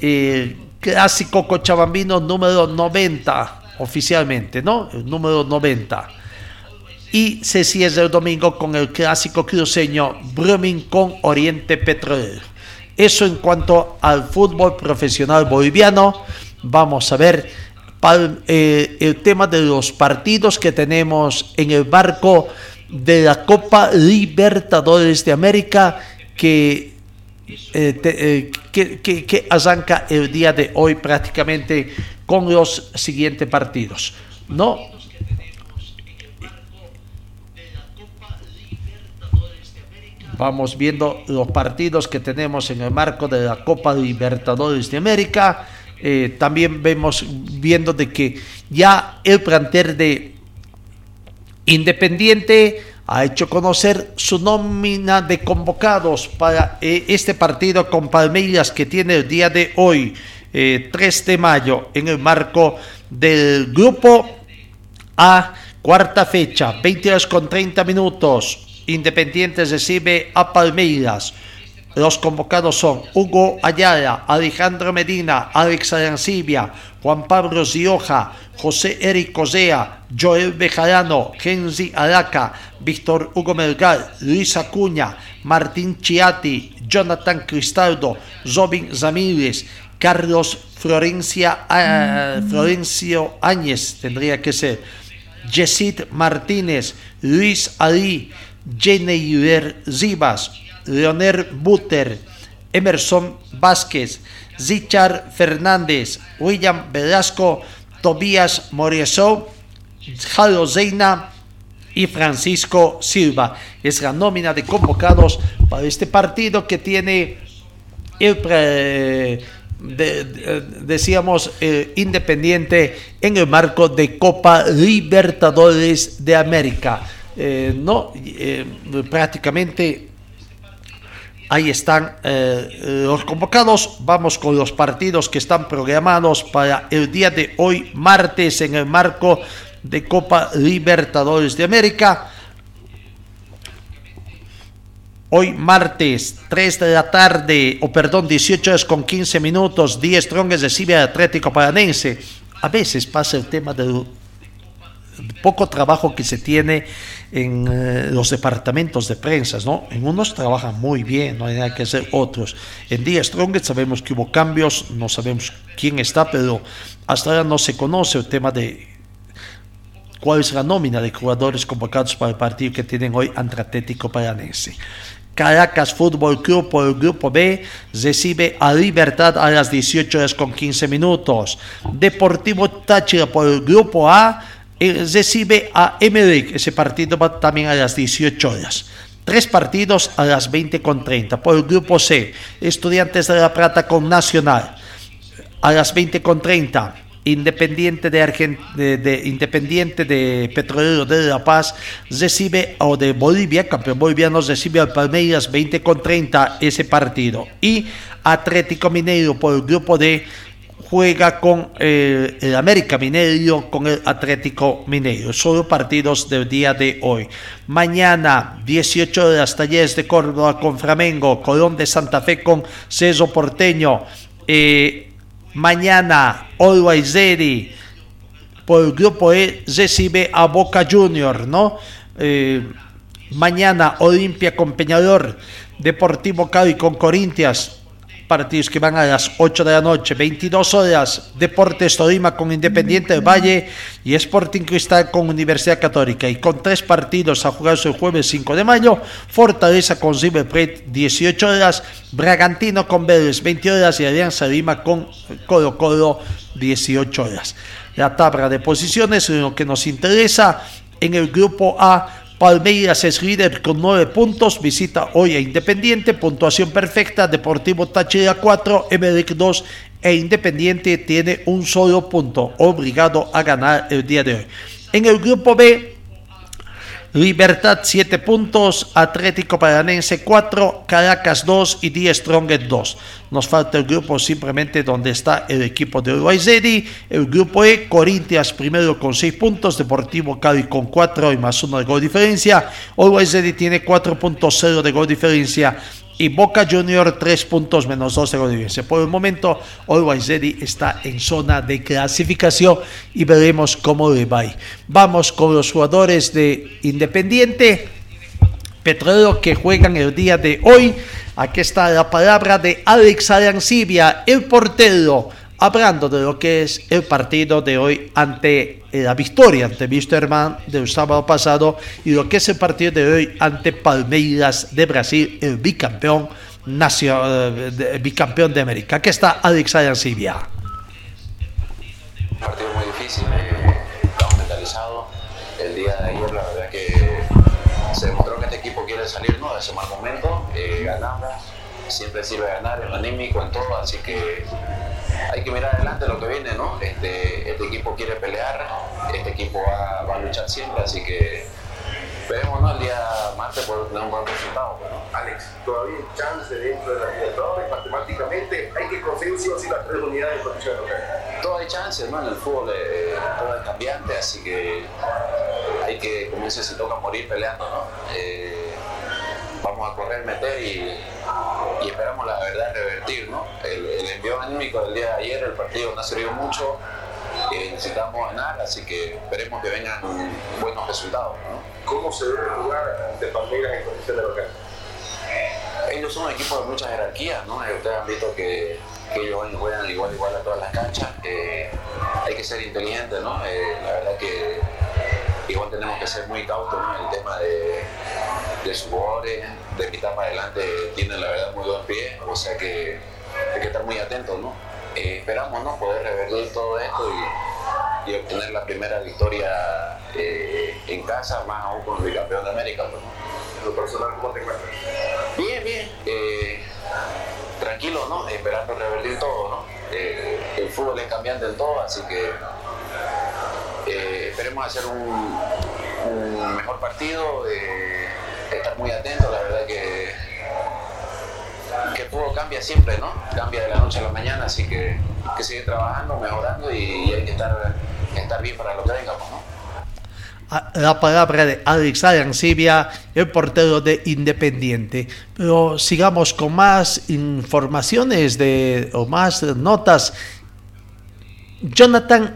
C: el clásico cochabambino número 90, oficialmente, ¿no? El número 90 y se cierra el domingo con el clásico cruceño Brumming con Oriente Petrolero. Eso en cuanto al fútbol profesional boliviano. Vamos a ver eh, el tema de los partidos que tenemos en el barco de la Copa Libertadores de América que, eh, eh, que, que, que arranca el día de hoy prácticamente con los siguientes partidos. No Vamos viendo los partidos que tenemos en el marco de la Copa Libertadores de América. Eh, también vemos viendo de que ya el plantel de Independiente ha hecho conocer su nómina de convocados para eh, este partido con Palmeiras que tiene el día de hoy, 3 eh, de mayo, en el marco del grupo A, cuarta fecha, 22 con 30 minutos. Independientes recibe a Palmeiras. Los convocados son Hugo Ayala, Alejandro Medina, Alex Arancibia, Juan Pablo Zioja, José Eric Cosea, Joel Bejarano, Genzi Araca, Víctor Hugo Melgar, Luis Acuña, Martín Chiati, Jonathan Cristaldo, Robin Ramírez, Carlos uh, Florencio Áñez, tendría que ser, Yesid Martínez, Luis Ali, Jenny Rivas, Leonel Buter, Emerson Vázquez, Zichar Fernández, William Velasco, Tobías Moriesó, Jalo Zeina y Francisco Silva. Es la nómina de convocados para este partido que tiene el decíamos independiente en el marco de Copa Libertadores de América. Eh, no, eh, prácticamente Ahí están eh, los convocados. Vamos con los partidos que están programados para el día de hoy, martes, en el marco de Copa Libertadores de América. Hoy martes, 3 de la tarde, o perdón, 18 horas con 15 minutos, 10 Strongest recibe al Atlético Paranense. A veces pasa el tema del poco trabajo que se tiene en eh, los departamentos de prensa, ¿no? En unos trabajan muy bien, no hay nada que hacer otros. En Día Strongest sabemos que hubo cambios, no sabemos quién está, pero hasta ahora no se conoce el tema de cuál es la nómina de jugadores convocados para el partido que tienen hoy ante Atlético Paranense. Caracas Fútbol Club por el grupo B recibe a Libertad a las 18 horas con 15 minutos. Deportivo Táchira por el grupo A recibe a Emelec. Ese partido va también a las 18 horas. Tres partidos a las 20 con 30. Por el grupo C, Estudiantes de La Plata con Nacional. A las 20 con 30. Independiente de, de, Independiente de Petrolero de La Paz recibe, o de Bolivia, campeón boliviano, recibe al Palmeiras 20 con 30 ese partido. Y Atlético Mineiro por el grupo D juega con eh, el América Mineiro, con el Atlético Mineiro. Solo partidos del día de hoy. Mañana, 18 horas, Talleres de Córdoba con Flamengo, Colón de Santa Fe con Ceso Porteño. Eh, mañana, Always Ready, por el grupo E, recibe a Boca Junior. Eh, mañana, Olimpia con Peñador, Deportivo Cali con Corintias, partidos que van a las 8 de la noche, 22 horas, Deportes Tolima con Independiente del Valle y Sporting Cristal con Universidad Católica. Y con tres partidos a jugarse el jueves 5 de mayo, Fortaleza con River Plate 18 horas, Bragantino con Vélez 20 horas y Alianza Lima con Colo Colo 18 horas. La tabla de posiciones, en lo que nos interesa, en el grupo A, Palmeiras es líder con 9 puntos, visita hoy a Independiente, puntuación perfecta, Deportivo Táchira 4, Emerick 2 e Independiente tiene un solo punto, obligado a ganar el día de hoy. En el grupo B, Libertad 7 puntos, Atlético Paranense 4, Caracas 2 y 10 Strongest 2. Nos falta el grupo simplemente donde está el equipo de Uruguay El grupo E, Corintias primero con 6 puntos, Deportivo Cali con 4 y más 1 de gol diferencia. Uruguay tiene 4.0 de gol diferencia y Boca Junior 3 puntos menos 12 de Por el momento, Always Ready está en zona de clasificación y veremos cómo le va. Vamos con los jugadores de Independiente Petrolero que juegan el día de hoy. Aquí está la palabra de Alex Arancibia, el portero hablando de lo que es el partido de hoy ante eh, la victoria ante Wisterman del sábado pasado y lo que es el partido de hoy ante Palmeiras de Brasil, el bicampeón, nacional, eh, bicampeón de América. Aquí está Alex Arancibia.
D: Un partido muy difícil, eh, estamos. El día de ayer, la verdad que se demostró que este equipo quiere salir ¿no? de ese mal momento, ganamos. Siempre sirve ganar en lo anímico, en todo, así que hay que mirar adelante lo que viene, ¿no? Este, este equipo quiere pelear, este equipo va, a luchar siempre, así que esperemos ¿no? el día martes poder tener un buen resultado.
E: ¿no? Alex, todavía hay chance dentro de la Libertadores, matemáticamente hay que conseguir sí o sí las tres unidades de local.
D: Todo hay chances, ¿no? En el fútbol eh, todo es cambiante, así que hay que, como dice, se toca morir peleando, ¿no? Eh, vamos a correr, meter y, y, esperamos la verdad revertir, ¿no? El, el envío anímico del día de ayer, el partido no ha servido mucho, eh, necesitamos ganar, así que esperemos que vengan buenos resultados. ¿no?
E: ¿Cómo se debe jugar ante Palmeiras en condición de local?
D: Ellos son un equipo de mucha jerarquía, ¿no? Eh, ustedes han visto que, que ellos juegan igual igual a todas las canchas. Eh, hay que ser inteligente, ¿no? Eh, la verdad que igual tenemos que ser muy cautos ¿no? en el tema de, de sus jugadores, de mitad para adelante tienen la verdad muy buen pie, o sea que hay que estar muy atentos, ¿no? Eh, esperamos ¿no? poder revertir todo esto y, y obtener la primera victoria eh, en casa, más aún con el bicampeón de América. Pues, ¿no?
E: En lo personal, ¿cómo te encuentras?
D: Bien, bien. Eh, tranquilo, ¿no? Esperando revertir todo, ¿no? El fútbol es cambiante en todo, así que esperemos hacer un, un mejor partido, muy atentos, la verdad que, que fútbol cambia siempre, ¿no? Cambia de la noche a la mañana, así que, que seguir trabajando, mejorando y, hay que estar, estar bien para lo que vengamos, ¿no?
C: la palabra de Alex Arancibia, el portero de Independiente. Pero sigamos con más informaciones de, o más notas. Jonathan,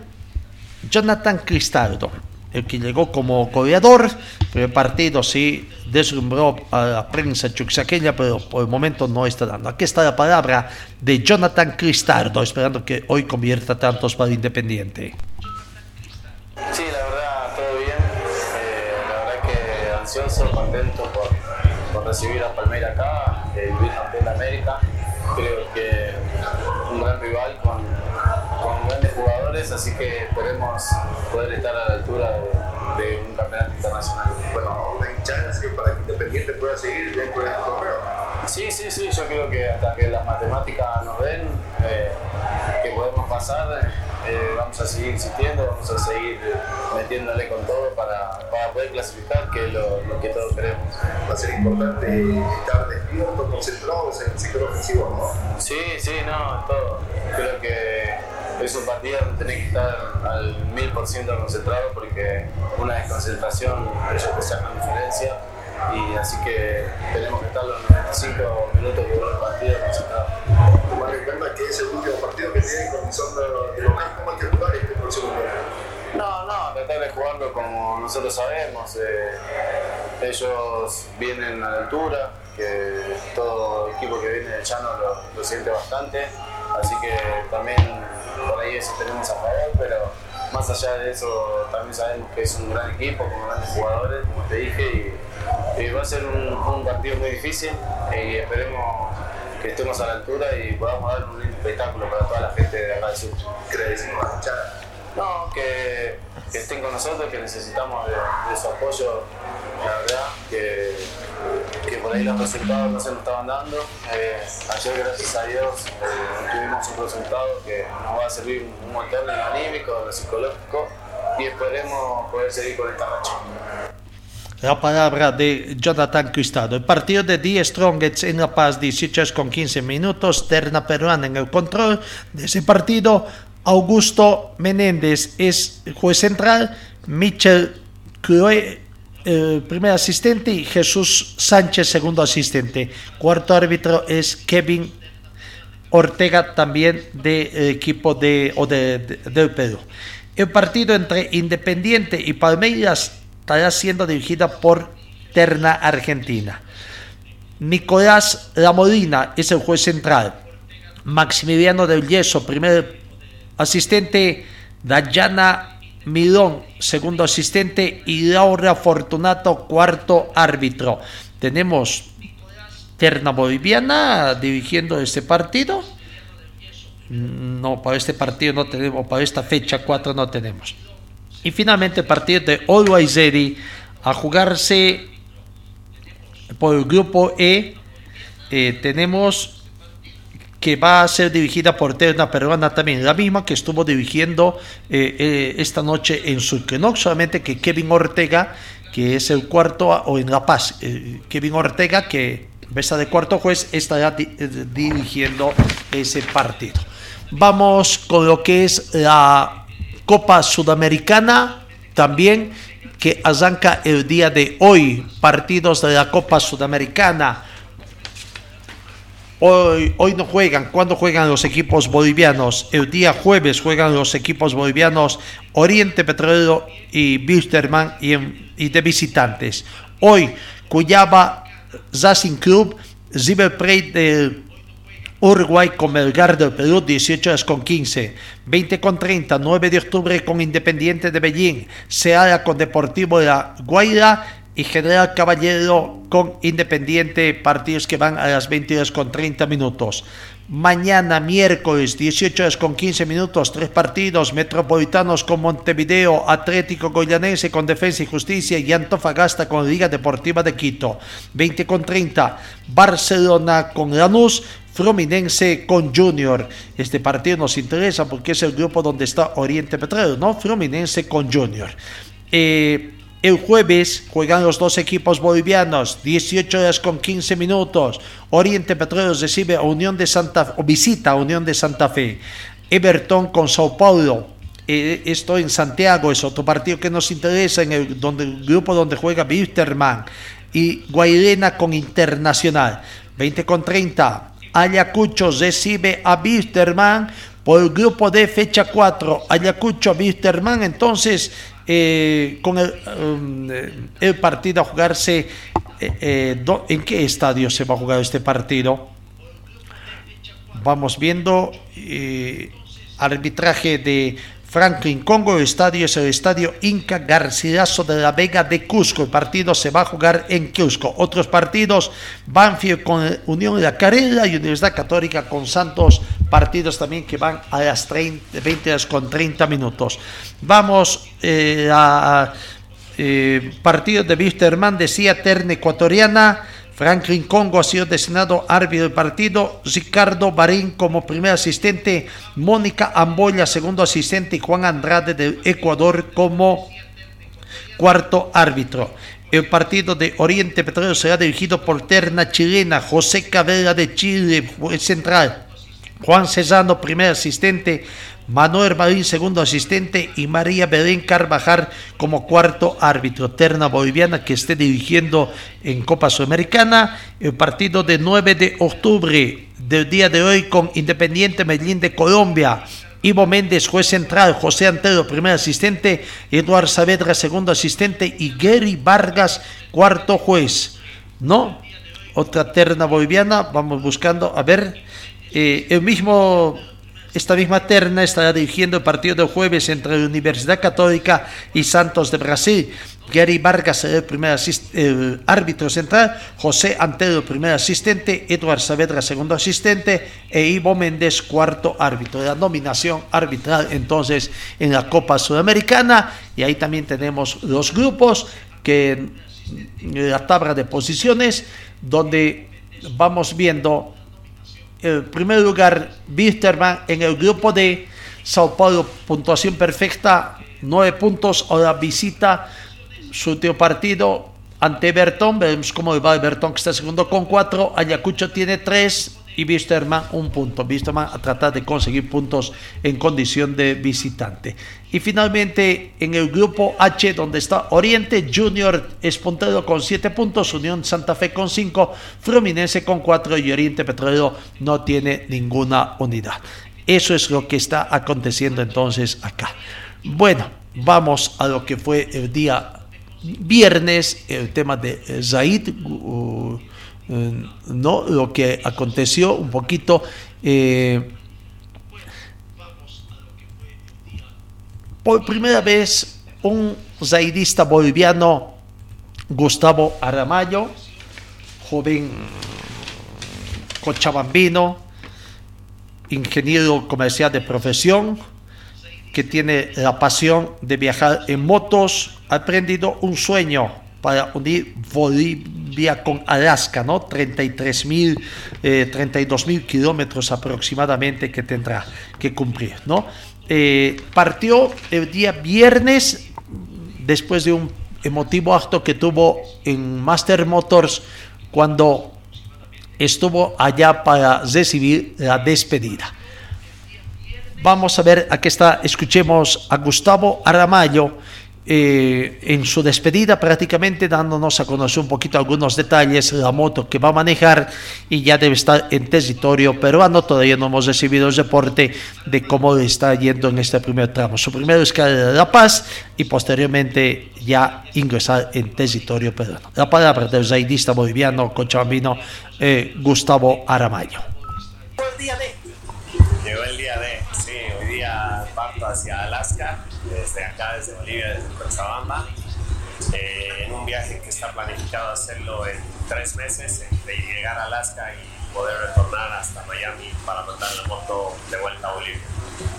C: Jonathan Cristaldo, el que llegó como goleador, pero el partido sí deslumbró a la prensa chuxaqueña, pero por el momento no está dando. Aquí está la palabra de Jonathan Cristaldo, esperando que hoy convierta tantos para Independiente.
F: Sí, la verdad, todo bien. Eh, la verdad que ansioso, contento por, recibir a Palmeiras acá, el campeón de América. Creo que así que esperemos poder estar a la altura de, de un campeonato internacional.
E: Bueno, aún hay chance para que Independiente pueda seguir dentro de este torneo.
F: Sí, sí, sí, yo creo que hasta que las matemáticas nos den eh, que podemos pasar, eh, vamos a seguir insistiendo, vamos a seguir metiéndole con todo para, para poder clasificar, que es lo, lo que todos queremos.
E: Va a ser importante estar despiertos, concentrados en el ciclo ofensivo, ¿no?
F: Sí, sí, no, todo. Creo que es un partido donde tenés que estar al mil por ciento concentrado porque una desconcentración ellos te sacan diferencia y así que tenemos que estar los 95 minutos que dura el partido concentrados.
E: Tomar en cuenta que es el último partido que tienen con son de local, ¿cómo hay que jugar este próximo torneo?
F: No, no, tratar de jugarlo como nosotros sabemos. eh, ellos vienen a la altura, que todo equipo que viene de Chano lo, lo siente bastante, así que también por ahí eso tenemos a favor, pero más allá de eso también sabemos que es un gran equipo con grandes jugadores, como te dije, y, y va a ser un, un partido muy difícil y esperemos que estemos a la altura y podamos dar un lindo espectáculo para toda la gente de acá del sur.
E: ¿Qué le decimos a la?
F: No, que, que estén con nosotros, que necesitamos de, de su apoyo, la verdad, que, que por ahí los resultados no se nos estaban dando. Eh, ayer, gracias a Dios, eh, tuvimos un resultado que nos va a servir un montón en lo anímico, en lo psicológico, y esperemos poder seguir con esta racha.
C: La palabra de Jonathan Cristado. El partido de Die Strongets en La Paz, 18 con 15 minutos. Terna peruana en el control de ese partido. Augusto Menéndez es juez central. Michel Cloe, primer asistente. Y Jesús Sánchez, segundo asistente. Cuarto árbitro es Kevin Ortega, también del equipo de, o de, de, del Perú. El partido entre Independiente y Palmeiras estará siendo dirigida por Terna Argentina. Nicolás Lamolina es el juez central. Maximiliano del Yeso, primer asistente. Dayana Milón, segundo asistente. Y Laura Fortunato, cuarto árbitro. Tenemos Terna Boliviana dirigiendo este partido. No, para este partido no tenemos, para esta fecha 4 no tenemos. Y finalmente el partido de Always a jugarse por el grupo E. Eh, tenemos que va a ser dirigida por Terna Peruana también, la misma que estuvo dirigiendo eh, eh, esta noche en Sucre. No solamente que Kevin Ortega, que es el cuarto, o en La Paz, eh, Kevin Ortega, que besa de cuarto juez, estará dirigiendo ese partido. Vamos con lo que es la Copa Sudamericana, también que arranca el día de hoy, partidos de la Copa Sudamericana. Hoy, hoy no juegan. ¿Cuándo juegan los equipos bolivianos? El día jueves juegan los equipos bolivianos Oriente Petrolero y Bisterman y, de visitantes. Hoy Cuyaba Racing Club, River Plate de Uruguay con Melgar del Perú, 18 horas con 15. 20 con 30, 9 de octubre con Independiente de Beijing. Seara con Deportivo de la Guaira y General Caballero con Independiente, partidos que van a las 22 con 30 minutos. Mañana miércoles 18 horas con 15 minutos, tres partidos, Metropolitanos con Montevideo, Atlético Goyanense con Defensa y Justicia y Antofagasta con Liga Deportiva de Quito. 20 con 30, Barcelona con Lanús, Fluminense con Junior. Este partido nos interesa porque es el grupo donde está Oriente Petróleo, ¿no? Fluminense con Junior. Eh, el jueves juegan los dos equipos bolivianos, 18 horas con 15 minutos. Oriente Petróleo recibe a Unión de Santa o visita a Unión de Santa Fe. Everton con Sao Paulo. Eh, esto en Santiago es otro partido que nos interesa en el, grupo donde juega Wisterman y Guairena con Internacional. 20 con 30. Ayacucho recibe a Wisterman por el grupo de fecha 4. Ayacucho, Wisterman, entonces eh, con el, um, el, partido a jugarse. Eh, eh, ¿En qué estadio se va a jugar este partido? Vamos viendo arbitraje de Franklin Congo, el estadio es el estadio Inca Garcilaso de la Vega de Cusco. El partido se va a jugar en Cusco. Otros partidos, Banfield con Unión de la Carrera y Universidad Católica con Santos. Partidos también que van a las 30, 20 horas con 30 minutos. Vamos eh, a eh, partido de Wisterman, decía Terna Ecuatoriana. Franklin Congo ha sido designado árbitro del partido, Ricardo Barín como primer asistente, Mónica Amboya segundo asistente y Juan Andrade de Ecuador como cuarto árbitro. El partido de Oriente Petróleo será dirigido por terna chilena, José Cabrera de Chile, central, Juan Cesano, primer asistente, Manuel Marín, segundo asistente, y María Belén Carvajal como cuarto árbitro. Terna boliviana que esté dirigiendo en Copa Sudamericana el partido de 9 de octubre del día de hoy con Independiente Medellín de Colombia. Ivo Méndez, juez central, José Antero, primer asistente, Eduardo Saavedra, segundo asistente, y Gary Vargas, cuarto juez. ¿No? Otra terna boliviana, vamos buscando, a ver, eh, el mismo esta misma terna estará dirigiendo el partido del jueves entre la Universidad Católica y Santos de Brasil. Gary Vargas será el primer árbitro central, José Antero primer asistente, Eduard Saavedra segundo asistente e Ivo Méndez cuarto árbitro. La nominación arbitral entonces en la Copa Sudamericana y ahí también tenemos los grupos que la tabla de posiciones donde vamos viendo el primer lugar, Wisterman en el grupo de Sao Paulo, puntuación perfecta, nueve puntos. Ahora visita su último partido ante Bertón. Veremos cómo va Bertón, que está segundo con cuatro. Ayacucho tiene tres y Wisterman un punto. Wisterman a tratar de conseguir puntos en condición de visitante. Y finalmente en el grupo H donde está Oriente Junior es puntero con 7 puntos, Unión Santa Fe con 5, Fluminense con 4 y Oriente Petrolero no tiene ninguna unidad. Eso es lo que está aconteciendo entonces acá. Bueno, vamos a lo que fue el día viernes, el tema de Zaid. Uh, no lo que aconteció un poquito eh, por primera vez un zaidista boliviano Gustavo Aramayo joven cochabambino ingeniero comercial de profesión que tiene la pasión de viajar en motos ha aprendido un sueño para unir Bolivia con Alaska, ¿no? 33 mil, 32 eh, mil kilómetros aproximadamente que tendrá que cumplir, ¿no? Eh, partió el día viernes después de un emotivo acto que tuvo en Master Motors cuando estuvo allá para recibir la despedida. Vamos a ver, aquí está, escuchemos a Gustavo Aramayo eh, en su despedida prácticamente dándonos a conocer un poquito algunos detalles, la moto que va a manejar y ya debe estar en territorio peruano, todavía no hemos recibido el reporte de cómo está yendo en este primer tramo. Su primero es de La Paz y posteriormente ya ingresar en territorio peruano. La palabra del zaidista boliviano conchabambino eh, Gustavo Aramayo.
G: de. Llegó el día de, sí, hoy día parto hacia Alaska desde acá, desde Bolivia, desde Cochabamba, eh, en un viaje que está planificado hacerlo en tres meses, de llegar a Alaska y poder retornar hasta Miami para mandar la moto de vuelta a Bolivia.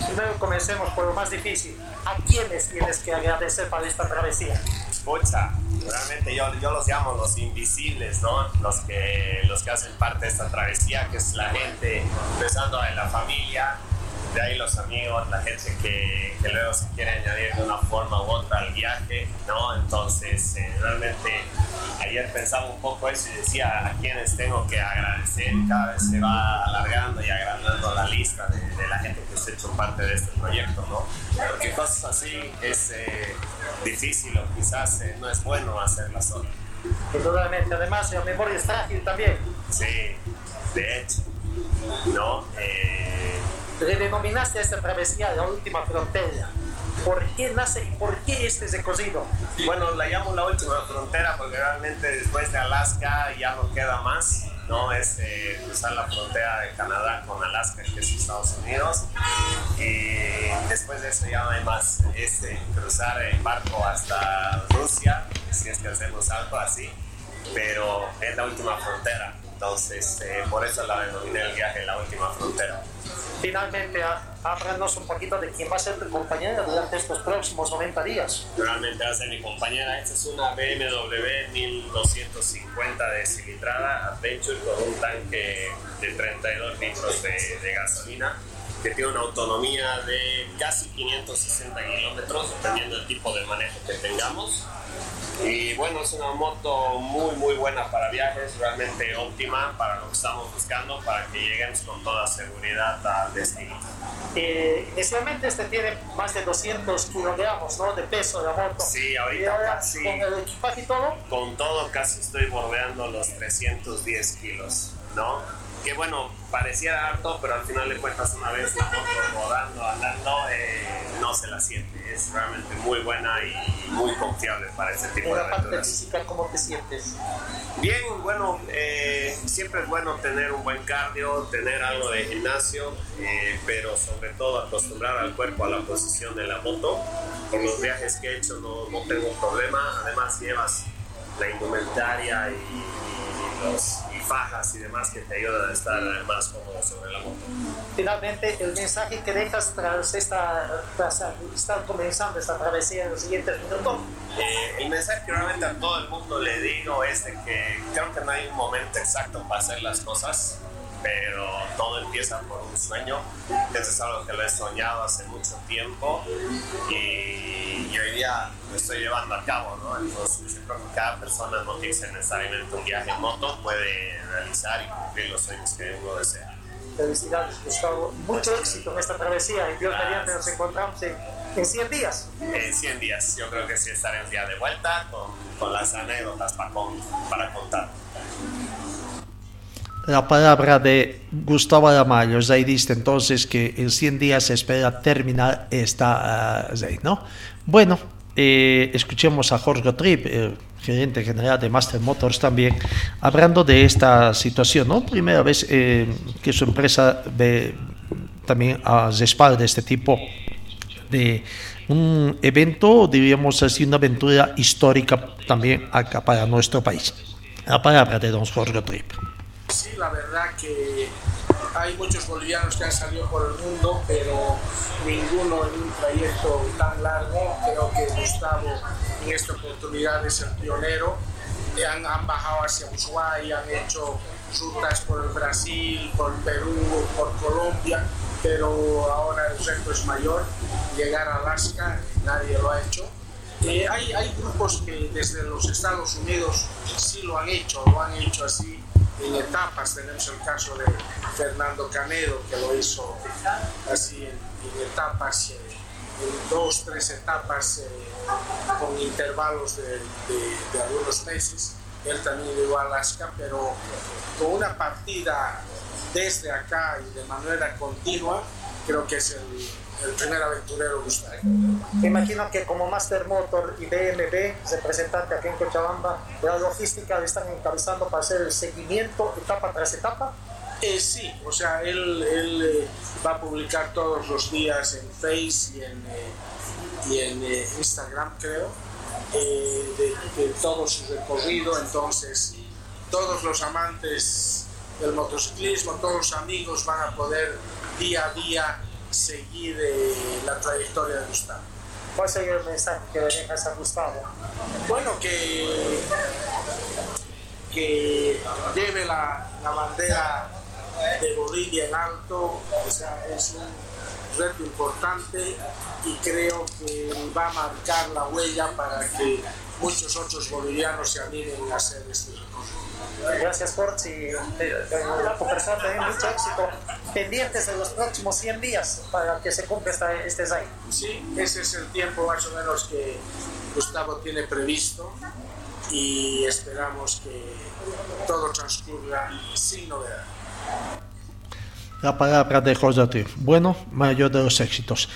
H: Primero comencemos por lo más difícil. ¿A quiénes tienes que agradecer para esta travesía?
G: Pucha, realmente yo, yo los llamo los invisibles, ¿no? Los que, los que hacen parte de esta travesía, que es la gente, empezando en la familia, de ahí los amigos, la gente que, que, luego se quiere añadir de una forma u otra al viaje, ¿no? Entonces, eh, realmente ayer pensaba un poco eso y decía a quienes tengo que agradecer, cada vez se va alargando y agrandando la lista de, de la gente que se ha hecho parte de este proyecto, ¿no? Porque cosas así es eh, difícil o quizás eh, no es bueno hacerlas solo.
H: Totalmente, además la memoria es frágil también.
G: Sí, de hecho, ¿no? Eh,
H: le denominaste a esta travesía la última frontera. ¿Por qué nace y por qué este recorrido?
G: Bueno, la llamo la última frontera porque realmente después de Alaska ya no queda más. No es eh, cruzar la frontera de Canadá con Alaska, que es Estados Unidos. Y después de eso ya no hay más. Es eh, cruzar en barco hasta Rusia, si es que hacemos algo así. Pero es la última frontera. Entonces, eh, por eso la denominé el viaje La Última Frontera.
H: Finalmente, háblanos un poquito de quién va a ser tu compañera durante estos próximos 90 días.
G: Realmente va a ser mi compañera. Esta es una BMW 1250 de cilindrada Adventure con un tanque de 32 litros de, de gasolina que tiene una autonomía de casi 560 kilómetros, dependiendo del tipo de manejo que tengamos. Y bueno, es una moto muy, muy buena para viajes, realmente óptima para lo que estamos buscando, para que lleguemos con toda seguridad al destino.
H: Eh, inicialmente este tiene más de 200 kilogramos ¿no? de peso de la moto.
G: Sí, ahorita casi.
H: ¿Con el equipaje y todo?
G: Con todo casi estoy bordeando los 310 kilos, ¿no? Que bueno, pareciera harto, pero al final de cuentas una vez la moto rodando, andando, eh, no se la siente. Es realmente muy buena y muy confiable para ese tipo de aventuras.
H: física, ¿cómo te sientes?
G: Bien, bueno, eh, siempre es bueno tener un buen cardio, tener algo de gimnasio, eh, pero sobre todo acostumbrar al cuerpo a la posición de la moto. Por los viajes que he hecho no, no tengo problema, además llevas la indumentaria y, y los fajas y demás que te ayudan a estar más cómodo sobre la moto.
H: Finalmente, el mensaje que dejas tras esta, tras estar comenzando esta travesía en los siguientes minutos.
G: Eh, el mensaje que realmente a todo el mundo le digo es de que creo que no hay un momento exacto para hacer las cosas, pero todo empieza por un sueño. Eso es algo que lo he soñado hace mucho tiempo y, y hoy día lo estoy llevando a cabo, ¿no? Entonces yo creo que cada persona no tiene necesariamente un viaje en moto, puede realizar y cumplir los sueños que uno desea.
H: Felicidades, Gustavo. Mucho éxito en esta travesía. Y Dios mediante nos encontramos en, en 100 días.
G: En 100 días, yo creo que sí estaré un día de vuelta con, con las anécdotas para, con- para contar.
C: La palabra de Gustavo Aramayo, zaidista, entonces que en 100 días se espera terminar esta uh, ¿no? Bueno, eh, escuchemos a Jorge Trip, gerente general de Master Motors también, hablando de esta situación, ¿no? Primera vez eh, que su empresa ve también a respalda este tipo de un evento, diríamos así, una aventura histórica también acá para nuestro país. La palabra de don Jorge Trip.
I: Sí, la verdad que hay muchos bolivianos que han salido por el mundo, pero ninguno en un trayecto tan largo. Creo que Gustavo en esta oportunidad es el pionero. Han, han bajado hacia Ushuaia, han hecho rutas por el Brasil, por Perú, por Colombia, pero ahora el reto es mayor, llegar a Alaska, nadie lo ha hecho. Eh, hay, hay grupos que desde los Estados Unidos sí lo han hecho, lo han hecho así en etapas. Tenemos el caso de Fernando Canedo, que lo hizo así en, en etapas, eh, en dos, tres etapas eh, con intervalos de, de, de, algunos meses. Él también llegó a Alaska, pero con una partida desde acá y de manera continua, creo que es el, el primer aventurero Gustavo.
H: Me imagino que como Master Motor y BMW, representante aquí en Cochabamba, la logística le están encabezando para hacer el seguimiento etapa tras etapa.
I: Eh, sí, o sea, él, él eh, va a publicar todos los días en Face y en, eh, y en eh, Instagram, creo, eh, de, de, todo su recorrido. Entonces, todos los amantes del motociclismo, todos los amigos van a poder día a día seguir eh, la trayectoria de Gustavo.
H: ¿Cuál sería el mensaje que le dejas a Gustavo?
I: Bueno, que, que lleve la, la bandera de Bolivia en alto, o sea, es un reto importante y creo que va a marcar la huella para que muchos otros bolivianos se animen a hacer este recorrido.
H: Gracias, Forzi. Eh, tu persona también mucho éxito. Pendientes de los próximos 100 días para que se cumpla esta, este design.
I: Sí, ese es el tiempo más o menos que Gustavo tiene previsto y esperamos que todo transcurra sin novedad.
C: La palabra de José Bueno, mayor de los éxitos.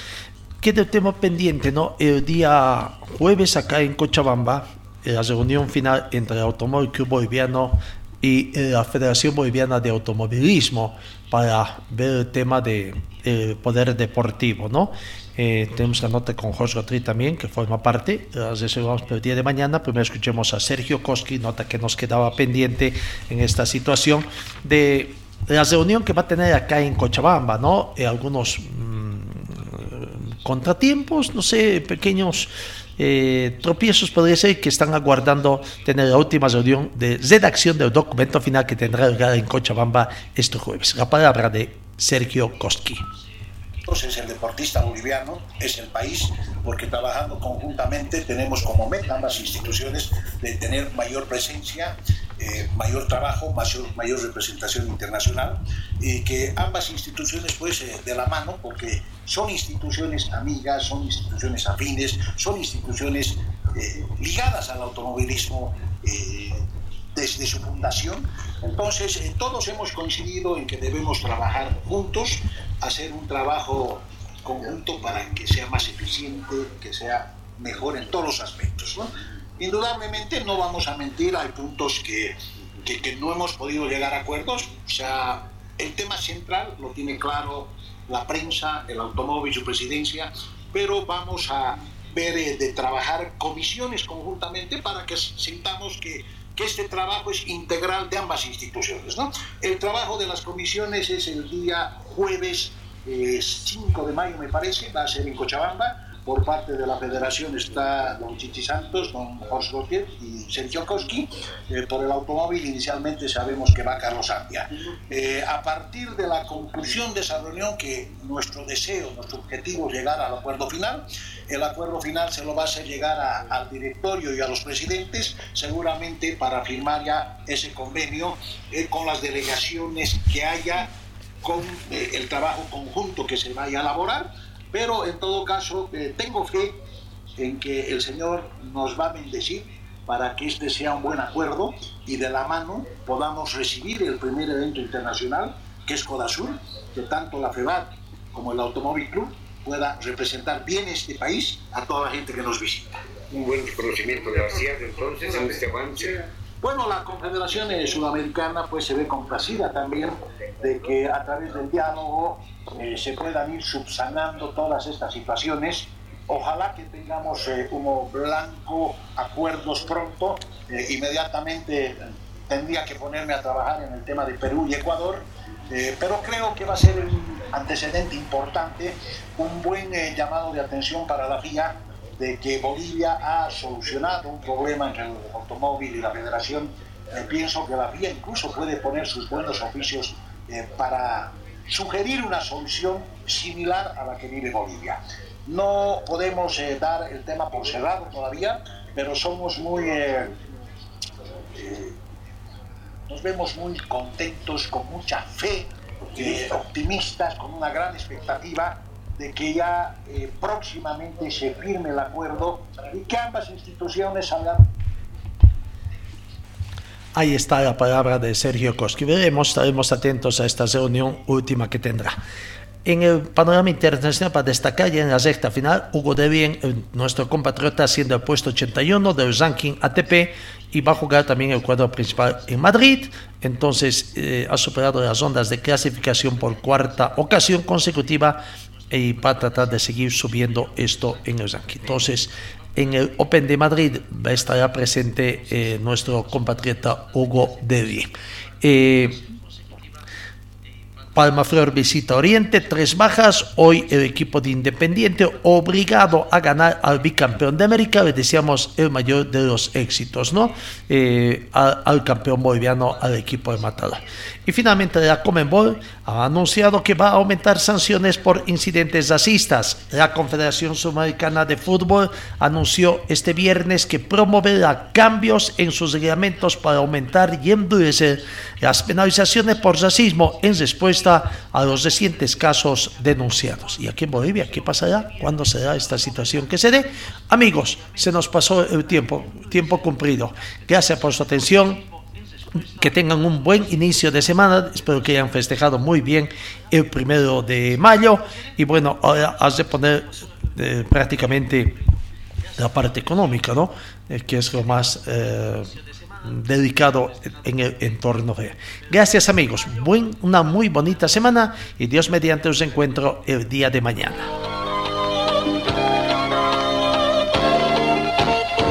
C: Queda el tema pendiente, ¿no? El día jueves acá en Cochabamba, la reunión final entre el Automóvil Club Boliviano y la Federación Boliviana de Automovilismo para ver el tema del de, poder deportivo, ¿no? Eh, tenemos la nota con Jorge Otri también, que forma parte, las reservamos para el día de mañana. Primero escuchemos a Sergio Koski, nota que nos quedaba pendiente en esta situación de la reunión que va a tener acá en Cochabamba, ¿no? Eh, algunos mmm, contratiempos, no sé, pequeños eh, tropiezos podría ser que están aguardando tener la última reunión de redacción del documento final que tendrá lugar en Cochabamba este jueves. La palabra de Sergio Koski.
J: Es el deportista boliviano, es el país, porque trabajando conjuntamente tenemos como meta ambas instituciones de tener mayor presencia, eh, mayor trabajo, mayor, representación internacional, y que ambas instituciones pues eh, de la mano, porque son instituciones amigas, son instituciones afines, son instituciones eh, ligadas al automovilismo desde su fundación. Entonces, eh, todos hemos coincidido en que debemos trabajar juntos, hacer un trabajo conjunto para que sea más eficiente, que sea mejor en todos los aspectos. ¿no? Indudablemente, no vamos a mentir, hay puntos que, que, que no hemos podido llegar a acuerdos. O sea, el tema central lo tiene claro la prensa, el automóvil, su presidencia, pero vamos a ver eh, de trabajar comisiones conjuntamente para que sintamos que, que, este trabajo es integral de ambas instituciones. ¿no? El trabajo de las comisiones es el día jueves eh, 5 de mayo, me parece, va a ser en Cochabamba. Por parte de la federación está don Chichi Santos, don Jorge Gautier y Sergio Koski. Eh, por el automóvil inicialmente sabemos que va Carlos Andia. Eh, a partir de la conclusión de esa reunión, que nuestro deseo, nuestro objetivo es llegar al acuerdo final, el acuerdo final se lo va a hacer llegar a, al directorio y a los presidentes, seguramente para firmar ya ese convenio eh, con las delegaciones que haya, con eh, el trabajo conjunto que se vaya a elaborar pero en todo caso eh, tengo fe en que el Señor nos va a bendecir para que este sea un buen acuerdo y de la mano podamos recibir el primer evento internacional que es Codasur, que tanto la FEBAT como el Automóvil Club pueda representar bien este país a toda la gente que nos visita.
K: Un buen reconocimiento de la entonces en este avance.
J: Bueno, la Confederación Sudamericana pues se ve complacida también de que a través del diálogo eh, se puedan ir subsanando todas estas situaciones. Ojalá que tengamos eh, humo blanco, acuerdos pronto. Eh, inmediatamente tendría que ponerme a trabajar en el tema de Perú y Ecuador, eh, pero creo que va a ser un antecedente importante, un buen llamado de atención para la FIA de que Bolivia ha solucionado un problema entre el automóvil y la federación. pienso que la FIA incluso puede poner sus buenos oficios para sugerir una solución similar a la que vive Bolivia. no podemos eh, dar el tema por cerrado todavía, pero somos muy... Eh, eh, nos vemos muy contentos, con mucha fe, optimistas, con una gran expectativa de que ya próximamente se firme el acuerdo y que ambas instituciones salgan
C: Ahí está la palabra de Sergio Koski. Veremos, estaremos atentos a esta reunión última que tendrá. En el panorama internacional, para destacar ya en la sexta final, Hugo De Bien, nuestro compatriota, siendo el puesto 81 del ranking ATP y va a jugar también el cuadro principal en Madrid. Entonces, eh, ha superado las ondas de clasificación por cuarta ocasión consecutiva y va a tratar de seguir subiendo esto en el ranking. Entonces, en el Open de Madrid estará presente eh, nuestro compatriota Hugo De Bien. Eh, Palma Flor visita Oriente, tres bajas. Hoy el equipo de Independiente obligado a ganar al bicampeón de América. Le deseamos el mayor de los éxitos, ¿no? Eh, al, campeón boliviano, al equipo de Matala. Y finalmente la Comenbol ha anunciado que va a aumentar sanciones por incidentes racistas. La Confederación Sudamericana de Fútbol anunció este viernes que promoverá cambios en sus reglamentos para aumentar y endurecer las penalizaciones por racismo en a los recientes casos denunciados. ¿Y aquí en Bolivia qué pasará? ¿Cuándo será esta situación que se dé? Amigos, se nos pasó el tiempo, tiempo cumplido. Gracias por su atención que tengan un buen inicio de semana. Espero que hayan festejado muy bien el primero de mayo. Y bueno, ahora has de poner eh, prácticamente la parte económica, ¿no? Eh, que es lo más eh, dedicado en el entorno de. Gracias, amigos. Buen, una muy bonita semana y Dios mediante os encuentro el día de mañana.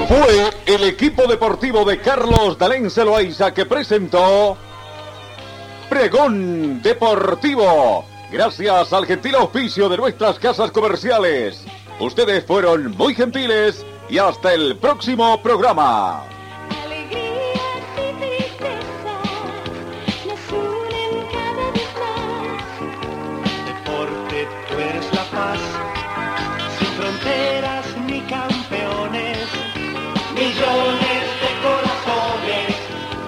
A: Fue el equipo deportivo de Carlos Dalén Celoaiza que presentó Pregón Deportivo. Gracias al gentil auspicio de nuestras casas comerciales. Ustedes fueron muy gentiles y hasta el próximo programa.